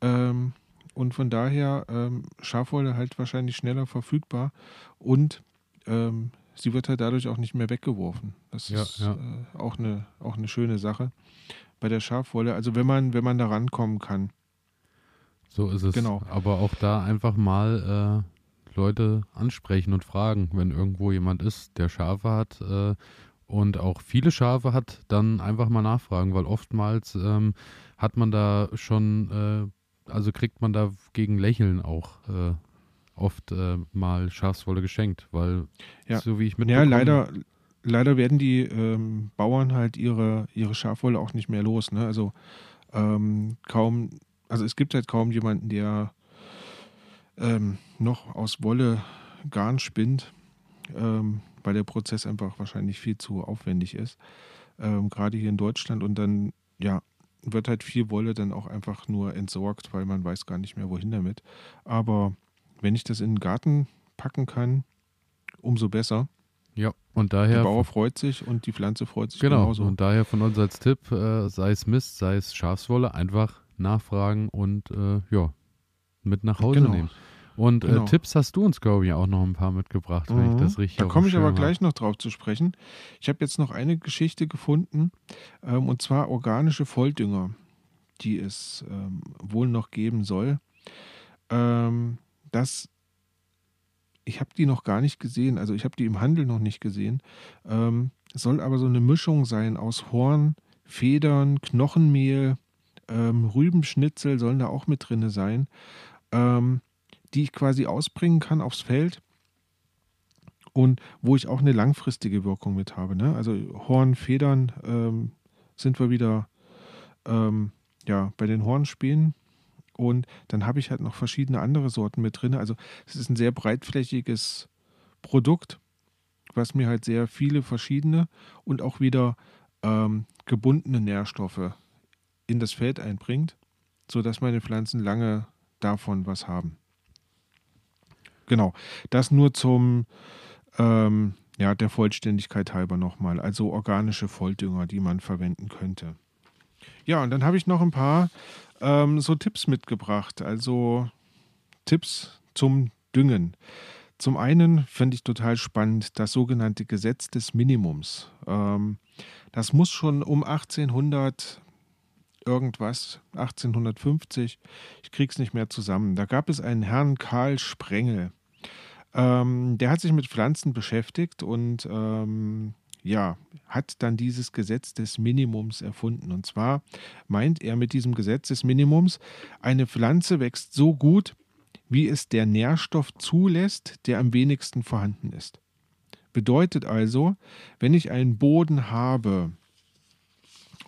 Ähm, und von daher ähm, Schafwolle halt wahrscheinlich schneller verfügbar und ähm, sie wird halt dadurch auch nicht mehr weggeworfen. Das ja, ist ja. Äh, auch, eine, auch eine schöne Sache bei der Schafwolle. Also wenn man, wenn man da rankommen kann. So ist es. Genau. Aber auch da einfach mal äh, Leute ansprechen und fragen, wenn irgendwo jemand ist, der Schafe hat äh, und auch viele Schafe hat, dann einfach mal nachfragen, weil oftmals ähm, hat man da schon, äh, also kriegt man da gegen Lächeln auch äh, oft äh, mal Schafswolle geschenkt, weil ja. so wie ich mitbekomme... Ja, leider, leider werden die ähm, Bauern halt ihre, ihre Schafwolle auch nicht mehr los. Ne? Also ähm, kaum, also es gibt halt kaum jemanden, der ähm, noch aus Wolle Garn spinnt. Ähm, weil der Prozess einfach wahrscheinlich viel zu aufwendig ist. Ähm, gerade hier in Deutschland und dann, ja, wird halt viel Wolle dann auch einfach nur entsorgt, weil man weiß gar nicht mehr, wohin damit. Aber wenn ich das in den Garten packen kann, umso besser. Ja, und daher. Der Bauer freut sich und die Pflanze freut sich genau, genauso. Und daher von uns als Tipp, äh, sei es Mist, sei es Schafswolle, einfach nachfragen und äh, ja, mit nach Hause genau. nehmen. Und äh, genau. äh, Tipps hast du uns, glaube ich, auch noch ein paar mitgebracht, wenn mhm. ich das richtig Da komme ich aber gleich noch drauf zu sprechen. Ich habe jetzt noch eine Geschichte gefunden, ähm, und zwar organische Volldünger, die es ähm, wohl noch geben soll. Ähm, das, ich habe die noch gar nicht gesehen, also ich habe die im Handel noch nicht gesehen. Ähm, soll aber so eine Mischung sein aus Horn, Federn, Knochenmehl, ähm, Rübenschnitzel sollen da auch mit drin sein. Ähm, die ich quasi ausbringen kann aufs Feld und wo ich auch eine langfristige Wirkung mit habe. Ne? Also Horn, Federn ähm, sind wir wieder ähm, ja, bei den Hornspänen. Und dann habe ich halt noch verschiedene andere Sorten mit drin. Also es ist ein sehr breitflächiges Produkt, was mir halt sehr viele verschiedene und auch wieder ähm, gebundene Nährstoffe in das Feld einbringt, sodass meine Pflanzen lange davon was haben. Genau, das nur zum, ähm, ja, der Vollständigkeit halber nochmal. Also organische Volldünger, die man verwenden könnte. Ja, und dann habe ich noch ein paar ähm, so Tipps mitgebracht. Also Tipps zum Düngen. Zum einen finde ich total spannend das sogenannte Gesetz des Minimums. Ähm, das muss schon um 1800 irgendwas, 1850, ich krieg's nicht mehr zusammen. Da gab es einen Herrn Karl Sprengel. Ähm, der hat sich mit Pflanzen beschäftigt und ähm, ja, hat dann dieses Gesetz des Minimums erfunden. Und zwar meint er mit diesem Gesetz des Minimums, eine Pflanze wächst so gut, wie es der Nährstoff zulässt, der am wenigsten vorhanden ist. Bedeutet also, wenn ich einen Boden habe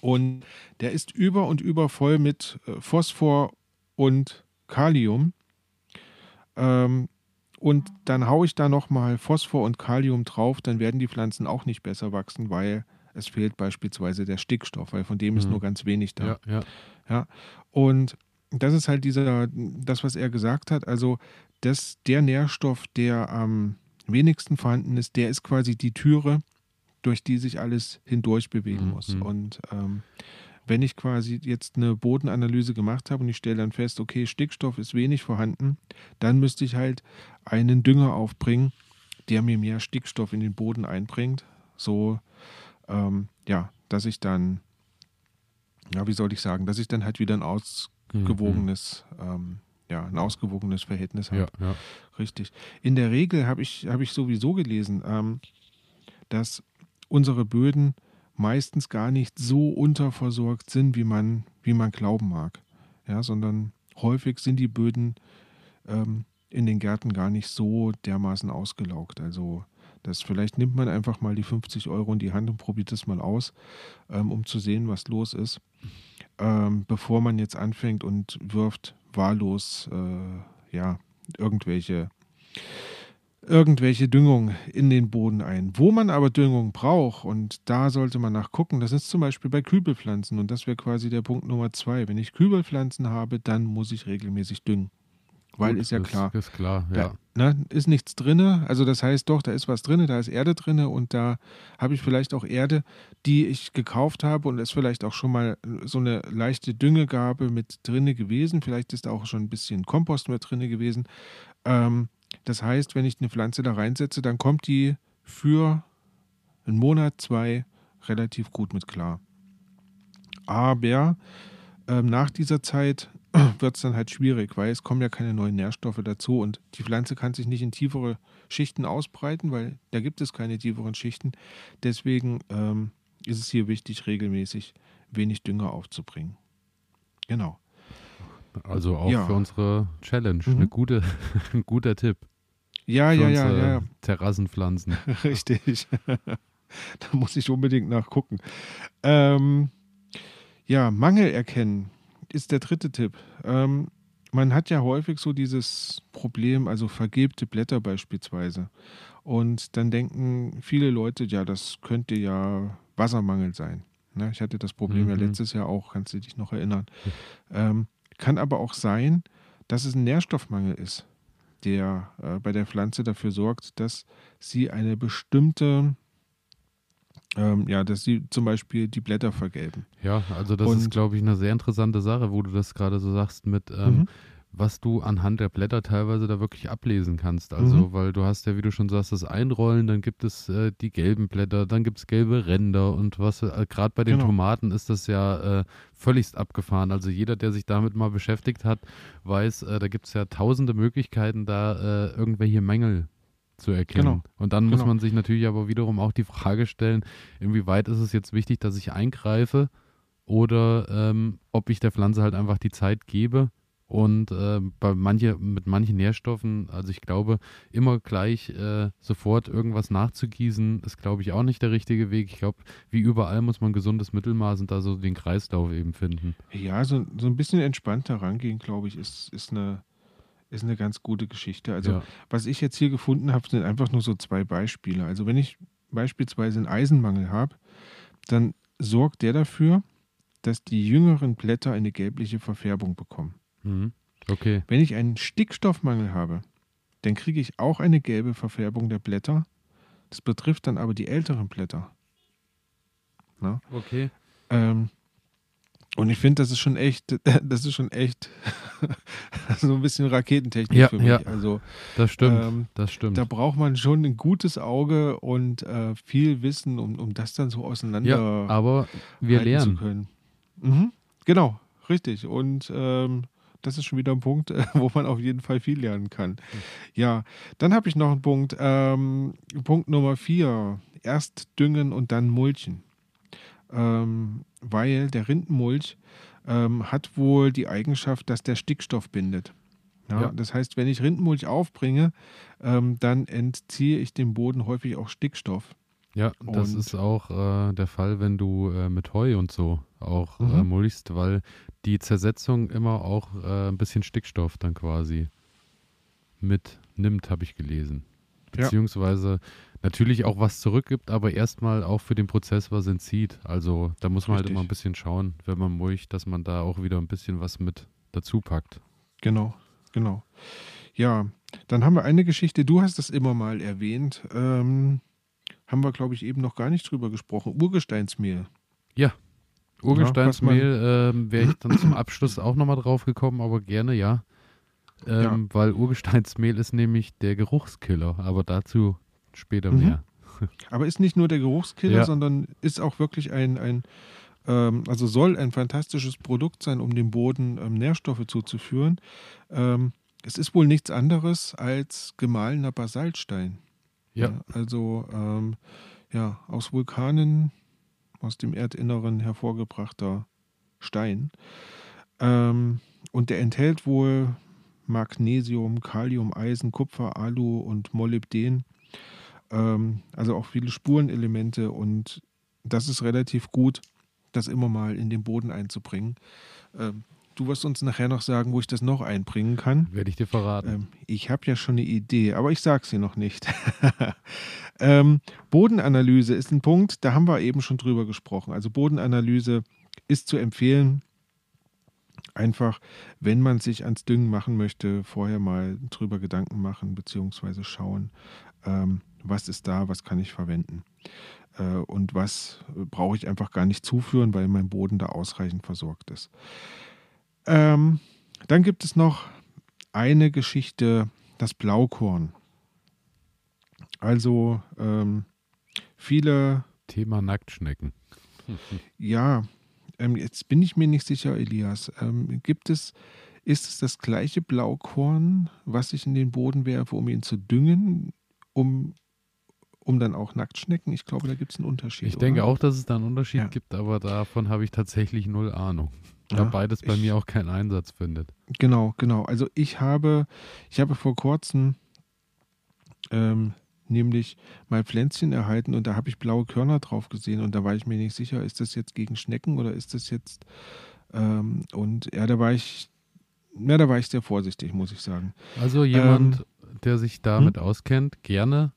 und der ist über und über voll mit äh, Phosphor und Kalium, ähm, und dann haue ich da nochmal Phosphor und Kalium drauf, dann werden die Pflanzen auch nicht besser wachsen, weil es fehlt beispielsweise der Stickstoff, weil von dem mhm. ist nur ganz wenig da. Ja, ja. ja. Und das ist halt dieser, das, was er gesagt hat, also das, der Nährstoff, der am wenigsten vorhanden ist, der ist quasi die Türe, durch die sich alles hindurch bewegen mhm. muss. Und ähm, wenn ich quasi jetzt eine Bodenanalyse gemacht habe und ich stelle dann fest, okay, Stickstoff ist wenig vorhanden, dann müsste ich halt einen Dünger aufbringen, der mir mehr Stickstoff in den Boden einbringt. So, ähm, ja, dass ich dann, ja, wie soll ich sagen, dass ich dann halt wieder ein ausgewogenes, mhm. ähm, ja, ein ausgewogenes Verhältnis habe. Ja, ja. Richtig. In der Regel habe ich, hab ich sowieso gelesen, ähm, dass unsere Böden meistens gar nicht so unterversorgt sind, wie man, wie man glauben mag. Ja, sondern häufig sind die Böden ähm, in den Gärten gar nicht so dermaßen ausgelaugt. Also das vielleicht nimmt man einfach mal die 50 Euro in die Hand und probiert es mal aus, ähm, um zu sehen, was los ist, ähm, bevor man jetzt anfängt und wirft wahllos äh, ja irgendwelche irgendwelche Düngung in den Boden ein. Wo man aber Düngung braucht, und da sollte man nachgucken, das ist zum Beispiel bei Kübelpflanzen und das wäre quasi der Punkt Nummer zwei. Wenn ich Kübelpflanzen habe, dann muss ich regelmäßig düngen. Weil Gut, ist ja klar. Ist klar, ja. Da, ne, ist nichts drin. Also das heißt doch, da ist was drin, da ist Erde drin und da habe ich vielleicht auch Erde, die ich gekauft habe und es vielleicht auch schon mal so eine leichte Düngegabe mit drinne gewesen. Vielleicht ist da auch schon ein bisschen Kompost mit drinne gewesen. Ähm, das heißt, wenn ich eine Pflanze da reinsetze, dann kommt die für einen Monat, zwei relativ gut mit klar. Aber äh, nach dieser Zeit wird es dann halt schwierig, weil es kommen ja keine neuen Nährstoffe dazu und die Pflanze kann sich nicht in tiefere Schichten ausbreiten, weil da gibt es keine tieferen Schichten. Deswegen ähm, ist es hier wichtig, regelmäßig wenig Dünger aufzubringen. Genau. Also auch ja. für unsere Challenge. Mhm. Eine gute, ein guter Tipp. Ja, ja, ja, ja. Terrassenpflanzen. Richtig. da muss ich unbedingt nachgucken. Ähm, ja, Mangel erkennen ist der dritte Tipp. Ähm, man hat ja häufig so dieses Problem, also vergilbte Blätter beispielsweise. Und dann denken viele Leute, ja, das könnte ja Wassermangel sein. Ne? Ich hatte das Problem mhm. ja letztes Jahr auch, kannst du dich noch erinnern. Ähm, kann aber auch sein, dass es ein Nährstoffmangel ist, der äh, bei der Pflanze dafür sorgt, dass sie eine bestimmte, ähm, ja, dass sie zum Beispiel die Blätter vergelben. Ja, also das Und, ist, glaube ich, eine sehr interessante Sache, wo du das gerade so sagst mit, ähm, mhm was du anhand der Blätter teilweise da wirklich ablesen kannst. Also, mhm. weil du hast ja, wie du schon sagst, das Einrollen, dann gibt es äh, die gelben Blätter, dann gibt es gelbe Ränder und was, äh, gerade bei den genau. Tomaten ist das ja äh, völligst abgefahren. Also jeder, der sich damit mal beschäftigt hat, weiß, äh, da gibt es ja tausende Möglichkeiten, da äh, irgendwelche Mängel zu erkennen. Genau. Und dann muss genau. man sich natürlich aber wiederum auch die Frage stellen, inwieweit ist es jetzt wichtig, dass ich eingreife oder ähm, ob ich der Pflanze halt einfach die Zeit gebe, und äh, bei manche, mit manchen Nährstoffen, also ich glaube, immer gleich äh, sofort irgendwas nachzugießen, ist, glaube ich, auch nicht der richtige Weg. Ich glaube, wie überall muss man gesundes Mittelmaß und da so den Kreislauf eben finden. Ja, so, so ein bisschen entspannter rangehen, glaube ich, ist, ist, eine, ist eine ganz gute Geschichte. Also, ja. was ich jetzt hier gefunden habe, sind einfach nur so zwei Beispiele. Also, wenn ich beispielsweise einen Eisenmangel habe, dann sorgt der dafür, dass die jüngeren Blätter eine gelbliche Verfärbung bekommen. Mhm. Okay. Wenn ich einen Stickstoffmangel habe, dann kriege ich auch eine gelbe Verfärbung der Blätter. Das betrifft dann aber die älteren Blätter. Na? Okay. Ähm, und ich finde, das ist schon echt, das ist schon echt so ein bisschen Raketentechnik Ja, für mich. ja. Also Das stimmt. Ähm, das stimmt. da braucht man schon ein gutes Auge und äh, viel Wissen, um, um das dann so auseinander ja, aber wir lernen. zu können. Mhm, genau, richtig. Und ähm, das ist schon wieder ein Punkt, äh, wo man auf jeden Fall viel lernen kann. Ja, dann habe ich noch einen Punkt. Ähm, Punkt Nummer vier. Erst düngen und dann mulchen. Ähm, weil der Rindenmulch ähm, hat wohl die Eigenschaft, dass der Stickstoff bindet. Ja, Ja. Das heißt, wenn ich Rindenmulch aufbringe, ähm, dann entziehe ich dem Boden häufig auch Stickstoff. Ja, das Und- ist auch äh, der Fall, wenn du äh, mit Heu und so auch äh, Mhm. mulchst, weil die Zersetzung immer auch äh, ein bisschen Stickstoff dann quasi mitnimmt, habe ich gelesen. Ja. Beziehungsweise natürlich auch was zurückgibt, aber erstmal auch für den Prozess was entzieht. Also da muss man halt Richtig. immer ein bisschen schauen, wenn man mulcht, dass man da auch wieder ein bisschen was mit dazu packt. Genau, genau. Ja, dann haben wir eine Geschichte, du hast das immer mal erwähnt, ähm, haben wir, glaube ich, eben noch gar nicht drüber gesprochen. Urgesteinsmehl. Urgesteinsmehl ähm, wäre ich dann zum Abschluss auch nochmal drauf gekommen, aber gerne ja. Ähm, Weil Urgesteinsmehl ist nämlich der Geruchskiller, aber dazu später Mhm. mehr. Aber ist nicht nur der Geruchskiller, Ja. sondern ist auch wirklich ein, ein ähm, also soll ein fantastisches Produkt sein, um dem Boden ähm, Nährstoffe zuzuführen. Ähm, es ist wohl nichts anderes als gemahlener Basaltstein. Ja. also ähm, ja, aus Vulkanen, aus dem Erdinneren hervorgebrachter Stein. Ähm, und der enthält wohl Magnesium, Kalium, Eisen, Kupfer, Alu und Molybden. Ähm, also auch viele Spurenelemente und das ist relativ gut, das immer mal in den Boden einzubringen. Ähm, du wirst uns nachher noch sagen, wo ich das noch einbringen kann. Werde ich dir verraten. Ähm, ich habe ja schon eine Idee, aber ich sage sie noch nicht. ähm, Bodenanalyse ist ein Punkt, da haben wir eben schon drüber gesprochen. Also Bodenanalyse ist zu empfehlen, einfach, wenn man sich ans Düngen machen möchte, vorher mal drüber Gedanken machen, beziehungsweise schauen, ähm, was ist da, was kann ich verwenden. Äh, und was brauche ich einfach gar nicht zuführen, weil mein Boden da ausreichend versorgt ist. Ähm, dann gibt es noch eine Geschichte, das Blaukorn. Also ähm, viele, Thema Nacktschnecken. ja, ähm, jetzt bin ich mir nicht sicher, Elias. Ähm, gibt es, ist es das gleiche Blaukorn, was ich in den Boden werfe, um ihn zu düngen, um, um dann auch Nacktschnecken? Ich glaube, da gibt es einen Unterschied. Ich denke oder? auch, dass es da einen Unterschied Ja. gibt, aber davon habe ich tatsächlich null Ahnung. Da Ja, beides bei ich- mir auch keinen Einsatz findet. Genau, genau. Also ich habe, ich habe vor kurzem ähm, nämlich mal Pflänzchen erhalten und da habe ich blaue Körner drauf gesehen und da war ich mir nicht sicher, ist das jetzt gegen Schnecken oder ist das jetzt ähm, und ja, da war ich, ja, da war ich sehr vorsichtig, muss ich sagen. Also jemand, Ähm, der sich damit auskennt, gerne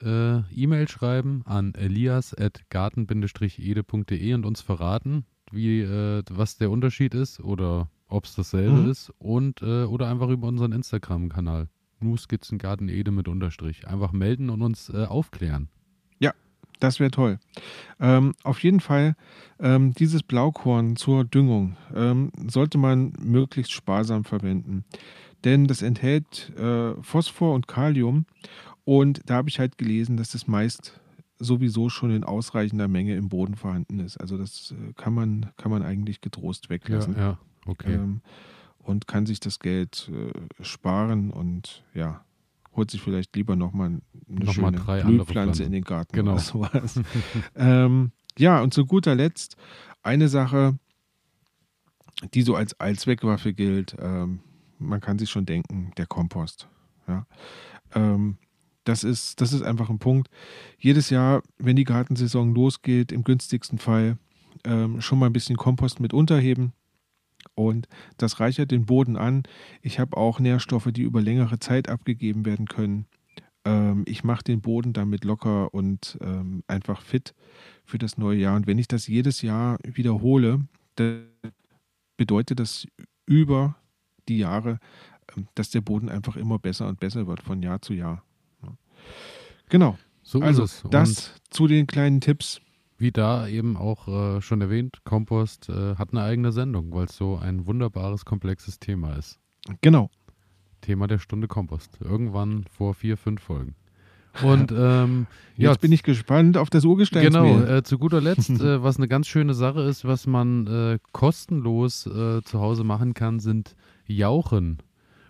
äh, E-Mail schreiben an elias.garten-ede.de und uns verraten, wie, äh, was der Unterschied ist oder ob es dasselbe Mhm. ist und äh, oder einfach über unseren Instagram-Kanal. Nuskizzengarten Ede mit Unterstrich. Einfach melden und uns äh, aufklären. Das wäre toll. Ähm, auf jeden Fall, ähm, dieses Blaukorn zur Düngung ähm, sollte man möglichst sparsam verwenden. Denn das enthält äh, Phosphor und Kalium. Und da habe ich halt gelesen, dass das meist sowieso schon in ausreichender Menge im Boden vorhanden ist. Also das äh, kann, man, kann man eigentlich getrost weglassen. Ja, ja, okay. Ähm, und kann sich das Geld äh, sparen und ja, holt sich vielleicht lieber nochmal eine Noch mal schöne andere Blühpflanze in den Garten Genau. oder sowas. ähm, ja, und zu guter Letzt eine Sache, die so als Allzweckwaffe gilt. Ähm, man kann sich schon denken, der Kompost. Ja. Ähm, das ist, das ist einfach ein Punkt. Jedes Jahr, wenn die Gartensaison losgeht, im günstigsten Fall ähm, schon mal ein bisschen Kompost mit unterheben. Und das reichert den Boden an. Ich habe auch Nährstoffe, die über längere Zeit abgegeben werden können. Ähm, ich mache den Boden damit locker und ähm, einfach fit für das neue Jahr. Und wenn ich das jedes Jahr wiederhole, bedeutet das über die Jahre, ähm, dass der Boden einfach immer besser und besser wird von Jahr zu Jahr. Genau. So also das zu den kleinen Tipps. Wie da eben auch äh, schon erwähnt, Kompost äh, hat eine eigene Sendung, weil es so ein wunderbares, komplexes Thema ist. Genau. Thema der Stunde Kompost. Irgendwann vor vier, fünf Folgen. Und ähm, jetzt ja, bin ich gespannt auf das Urgesteinsmehl. Genau, äh, zu guter Letzt, äh, was eine ganz schöne Sache ist, was man äh, kostenlos äh, zu Hause machen kann, sind Jauchen.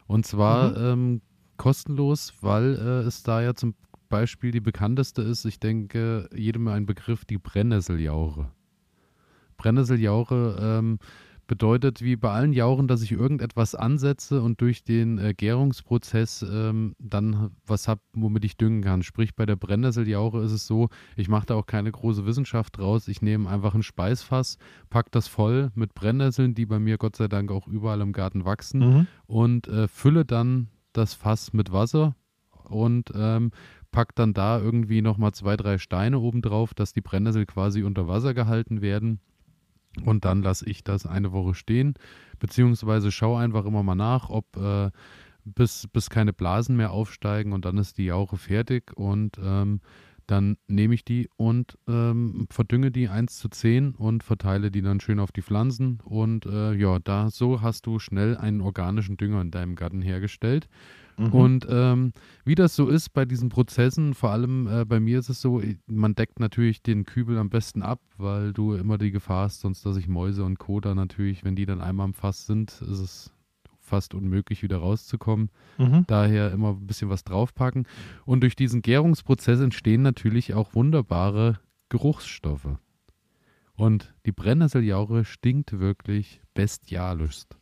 Und zwar mhm. ähm, kostenlos, weil äh, es da ja zum Beispiel die bekannteste ist, ich denke, jedem ein Begriff, die Brennnesseljauche. Brennnesseljauche ähm, bedeutet wie bei allen Jauchen, dass ich irgendetwas ansetze und durch den äh, Gärungsprozess ähm, dann was habe, womit ich düngen kann. Sprich, bei der Brennnesseljauche ist es so, ich mache da auch keine große Wissenschaft draus. Ich nehme einfach ein Speisfass, packe das voll mit Brennnesseln, die bei mir Gott sei Dank auch überall im Garten wachsen mhm. und äh, fülle dann das Fass mit Wasser und ähm, pack dann da irgendwie nochmal zwei, drei Steine oben drauf, dass die Brennnessel quasi unter Wasser gehalten werden. Und dann lasse ich das eine Woche stehen, beziehungsweise schaue einfach immer mal nach, ob äh, bis, bis keine Blasen mehr aufsteigen und dann ist die Jauche fertig und ähm, dann nehme ich die und ähm, verdünge die 1 zu 10 und verteile die dann schön auf die Pflanzen. Und äh, ja, da so hast du schnell einen organischen Dünger in deinem Garten hergestellt. Mhm. Und ähm, wie das so ist bei diesen Prozessen, vor allem äh, bei mir ist es so, man deckt natürlich den Kübel am besten ab, weil du immer die Gefahr hast, sonst dass sich Mäuse und Koda natürlich, wenn die dann einmal im Fass sind, ist es fast unmöglich wieder rauszukommen. Mhm. Daher immer ein bisschen was draufpacken. Und durch diesen Gärungsprozess entstehen natürlich auch wunderbare Geruchsstoffe. Und die Brennnesseljauche stinkt wirklich bestialischst.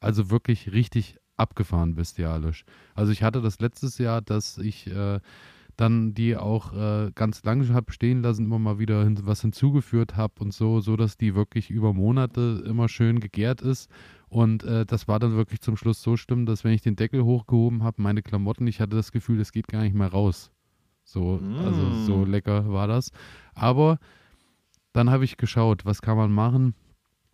Also wirklich richtig abgefahren bestialisch. Also ich hatte das letztes Jahr, dass ich äh, dann die auch äh, ganz lange habe stehen lassen, immer mal wieder hin, was hinzugeführt habe und so, so dass die wirklich über Monate immer schön gegärt ist. Und äh, das war dann wirklich zum Schluss so schlimm, dass wenn ich den Deckel hochgehoben habe, meine Klamotten, ich hatte das Gefühl, es geht gar nicht mehr raus. So, mm. also so mm. lecker war das. Aber dann habe ich geschaut, was kann man machen?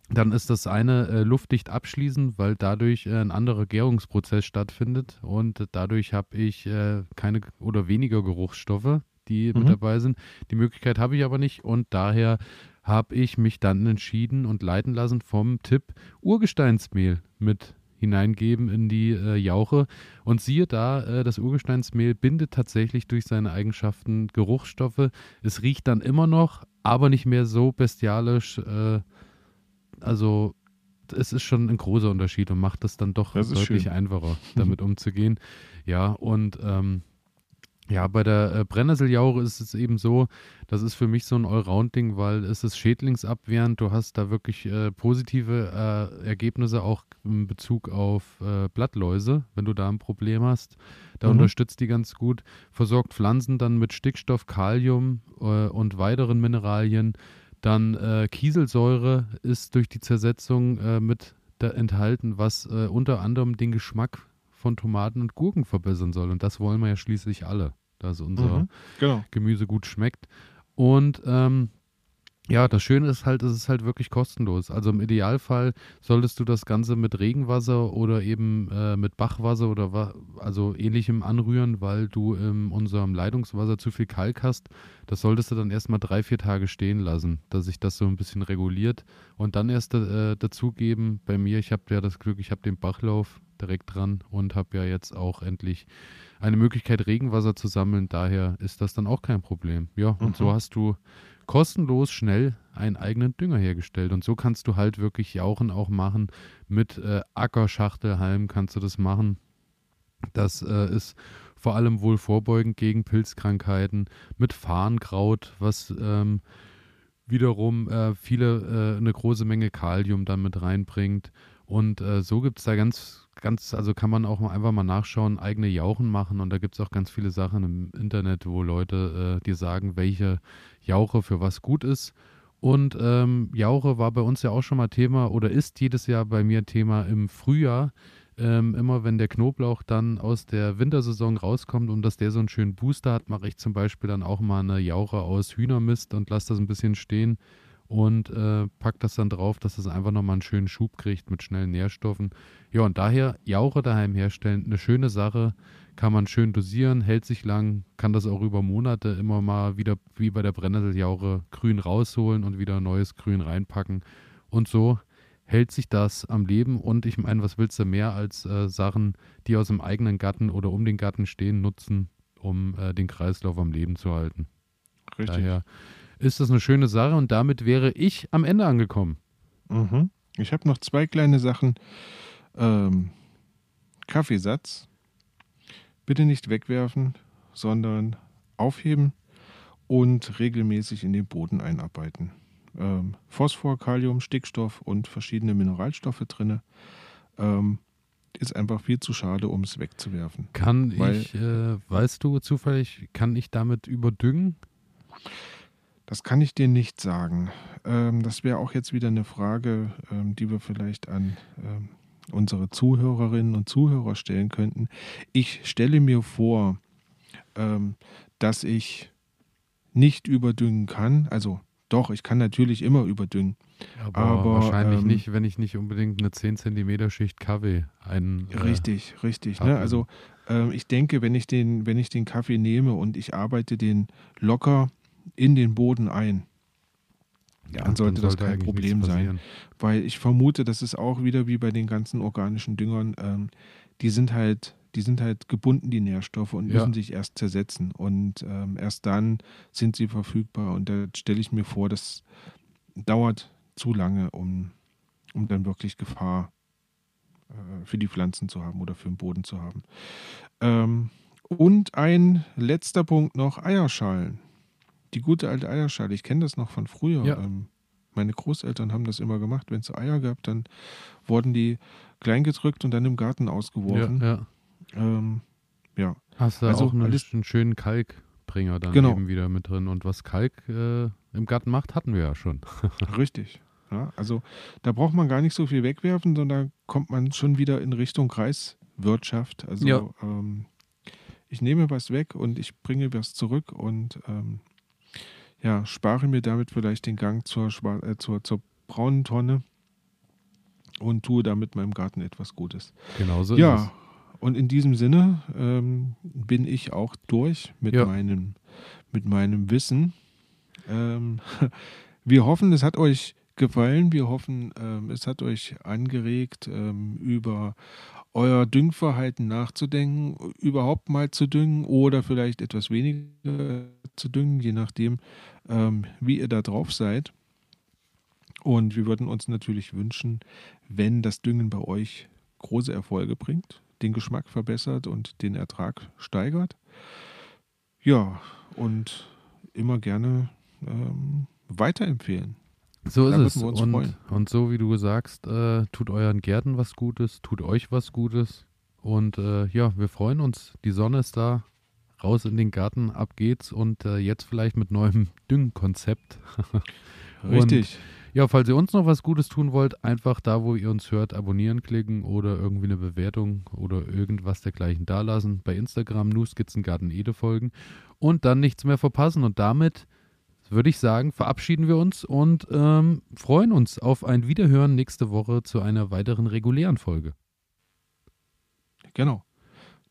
Dann ist das eine äh, luftdicht abschließen, weil dadurch äh, ein anderer Gärungsprozess stattfindet und dadurch habe ich äh, keine oder weniger Geruchsstoffe, die mhm. mit dabei sind. Die Möglichkeit habe ich aber nicht und daher habe ich mich dann entschieden und leiten lassen vom Tipp Urgesteinsmehl mit hineingeben in die äh, Jauche. Und siehe da, äh, das Urgesteinsmehl bindet tatsächlich durch seine Eigenschaften Geruchsstoffe. Es riecht dann immer noch, aber nicht mehr so bestialisch äh, also es ist schon ein großer Unterschied und macht es dann doch deutlich schön. einfacher, damit umzugehen. Ja, und ähm, ja, bei der äh, Brennnesseljauche ist es eben so, das ist für mich so ein Allround-Ding, weil es ist schädlingsabwehrend. Du hast da wirklich äh, positive äh, Ergebnisse auch in Bezug auf äh, Blattläuse, wenn du da ein Problem hast. Da mhm. unterstützt die ganz gut, versorgt Pflanzen dann mit Stickstoff, Kalium äh, und weiteren Mineralien. Dann äh, Kieselsäure ist durch die Zersetzung äh, mit enthalten, was äh, unter anderem den Geschmack von Tomaten und Gurken verbessern soll. Und das wollen wir ja schließlich alle, dass unser mhm, genau. Gemüse gut schmeckt. Und ähm, ja, das Schöne ist halt, es ist halt wirklich kostenlos. Also im Idealfall solltest du das Ganze mit Regenwasser oder eben äh, mit Bachwasser oder also ähnlichem anrühren, weil du in unserem Leitungswasser zu viel Kalk hast. Das solltest du dann erstmal drei, vier Tage stehen lassen, dass sich das so ein bisschen reguliert und dann erst äh, dazugeben. Bei mir, ich habe ja das Glück, ich habe den Bachlauf direkt dran und habe ja jetzt auch endlich eine Möglichkeit, Regenwasser zu sammeln. Daher ist das dann auch kein Problem. Ja, und mhm. so hast du kostenlos schnell einen eigenen Dünger hergestellt. Und so kannst du halt wirklich Jauchen auch machen. Mit äh, Ackerschachtelhalm kannst du das machen. Das äh, ist vor allem wohl vorbeugend gegen Pilzkrankheiten. Mit Farnkraut, was ähm, wiederum äh, viele, äh, eine große Menge Kalium dann mit reinbringt. Und äh, so gibt es da ganz, ganz, also kann man auch einfach mal nachschauen, eigene Jauchen machen. Und da gibt es auch ganz viele Sachen im Internet, wo Leute äh, dir sagen, welche Jauche für was gut ist. Und ähm, Jauche war bei uns ja auch schon mal Thema oder ist jedes Jahr bei mir Thema im Frühjahr. Ähm, immer wenn der Knoblauch dann aus der Wintersaison rauskommt und dass der so einen schönen Booster hat, mache ich zum Beispiel dann auch mal eine Jauche aus Hühnermist und lasse das ein bisschen stehen und äh, packt das dann drauf, dass es einfach nochmal einen schönen Schub kriegt mit schnellen Nährstoffen. Ja, und daher Jauche daheim herstellen, eine schöne Sache, kann man schön dosieren, hält sich lang, kann das auch über Monate immer mal wieder wie bei der Brennnesseljauche grün rausholen und wieder neues Grün reinpacken. Und so hält sich das am Leben. Und ich meine, was willst du mehr als äh, Sachen, die aus dem eigenen Garten oder um den Garten stehen, nutzen, um äh, den Kreislauf am Leben zu halten? Richtig. Daher ist das eine schöne Sache und damit wäre ich am Ende angekommen. Mhm. Ich habe noch zwei kleine Sachen. Ähm, Kaffeesatz. Bitte nicht wegwerfen, sondern aufheben und regelmäßig in den Boden einarbeiten. Ähm, Phosphor, Kalium, Stickstoff und verschiedene Mineralstoffe drin. Ähm, ist einfach viel zu schade, um es wegzuwerfen. Kann Weil, ich, äh, weißt du zufällig, kann ich damit überdüngen? Das kann ich dir nicht sagen. Ähm, das wäre auch jetzt wieder eine Frage, ähm, die wir vielleicht an ähm, unsere Zuhörerinnen und Zuhörer stellen könnten. Ich stelle mir vor, ähm, dass ich nicht überdüngen kann. Also doch, ich kann natürlich immer überdüngen. Aber, aber wahrscheinlich ähm, nicht, wenn ich nicht unbedingt eine 10 cm Schicht Kaffee ein. Äh, richtig, richtig. Ne? Also ähm, ich denke, wenn ich, den, wenn ich den Kaffee nehme und ich arbeite den locker in den Boden ein, ja, dann sollte, dann das kein Problem sein. Weil ich vermute, das ist auch wieder wie bei den ganzen organischen Düngern, ähm, die sind halt, die sind halt gebunden, die Nährstoffe, und ja. müssen sich erst zersetzen. Und ähm, erst dann sind sie verfügbar. Und da stelle ich mir vor, das dauert zu lange, um, um dann wirklich Gefahr äh, für die Pflanzen zu haben oder für den Boden zu haben. Ähm, und ein letzter Punkt noch, Eierschalen die gute alte Eierschale. Ich kenne das noch von früher. Ja. Ähm, meine Großeltern haben das immer gemacht. Wenn es Eier gab, dann wurden die klein gedrückt und dann im Garten ausgeworfen. Ja, ja. Ähm, ja. Hast du also auch einen, alles, einen schönen Kalkbringer dann genau. eben wieder mit drin. Und was Kalk äh, im Garten macht, hatten wir ja schon. Richtig. Ja, also da braucht man gar nicht so viel wegwerfen, sondern kommt man schon wieder in Richtung Kreiswirtschaft. Also ja. ähm, ich nehme was weg und ich bringe was zurück und ähm, ja, spare mir damit vielleicht den Gang zur, äh, zur, zur braunen Tonne und tue damit meinem Garten etwas Gutes. Genauso ja, ist es. Und in diesem Sinne ähm, bin ich auch durch mit, ja. meinem, mit meinem Wissen. Ähm, wir hoffen, es hat euch gefallen. Wir hoffen, ähm, es hat euch angeregt, ähm, über euer Düngverhalten nachzudenken, überhaupt mal zu düngen oder vielleicht etwas weniger zu düngen, je nachdem, ähm, wie ihr da drauf seid. Und wir würden uns natürlich wünschen, wenn das Düngen bei euch große Erfolge bringt, den Geschmack verbessert und den Ertrag steigert. Ja, und immer gerne ähm, weiterempfehlen. So ist es. Und, und, so wie du sagst, äh, tut euren Gärten was Gutes, tut euch was Gutes. Und äh, ja, wir freuen uns. Die Sonne ist da. Raus in den Garten, ab geht's. Und äh, jetzt vielleicht mit neuem Düngkonzept. Richtig. Ja, falls ihr uns noch was Gutes tun wollt, einfach da, wo ihr uns hört, abonnieren klicken oder irgendwie eine Bewertung oder irgendwas dergleichen dalassen. Bei Instagram nur Skizzengarten Ede folgen und dann nichts mehr verpassen. Und damit würde ich sagen, verabschieden wir uns und ähm, freuen uns auf ein Wiederhören nächste Woche zu einer weiteren regulären Folge. Genau.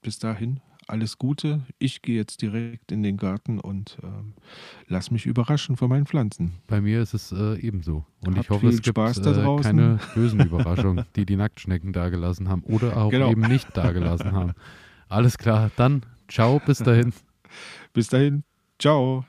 Bis dahin alles Gute. Ich gehe jetzt direkt in den Garten und ähm, lass mich überraschen von meinen Pflanzen. Bei mir ist es äh, ebenso. Und Hab ich hoffe, es gibt äh, keine bösen Überraschungen, die die Nacktschnecken dagelassen haben oder auch genau. eben nicht dagelassen haben. Alles klar, dann ciao, bis dahin. bis dahin, ciao.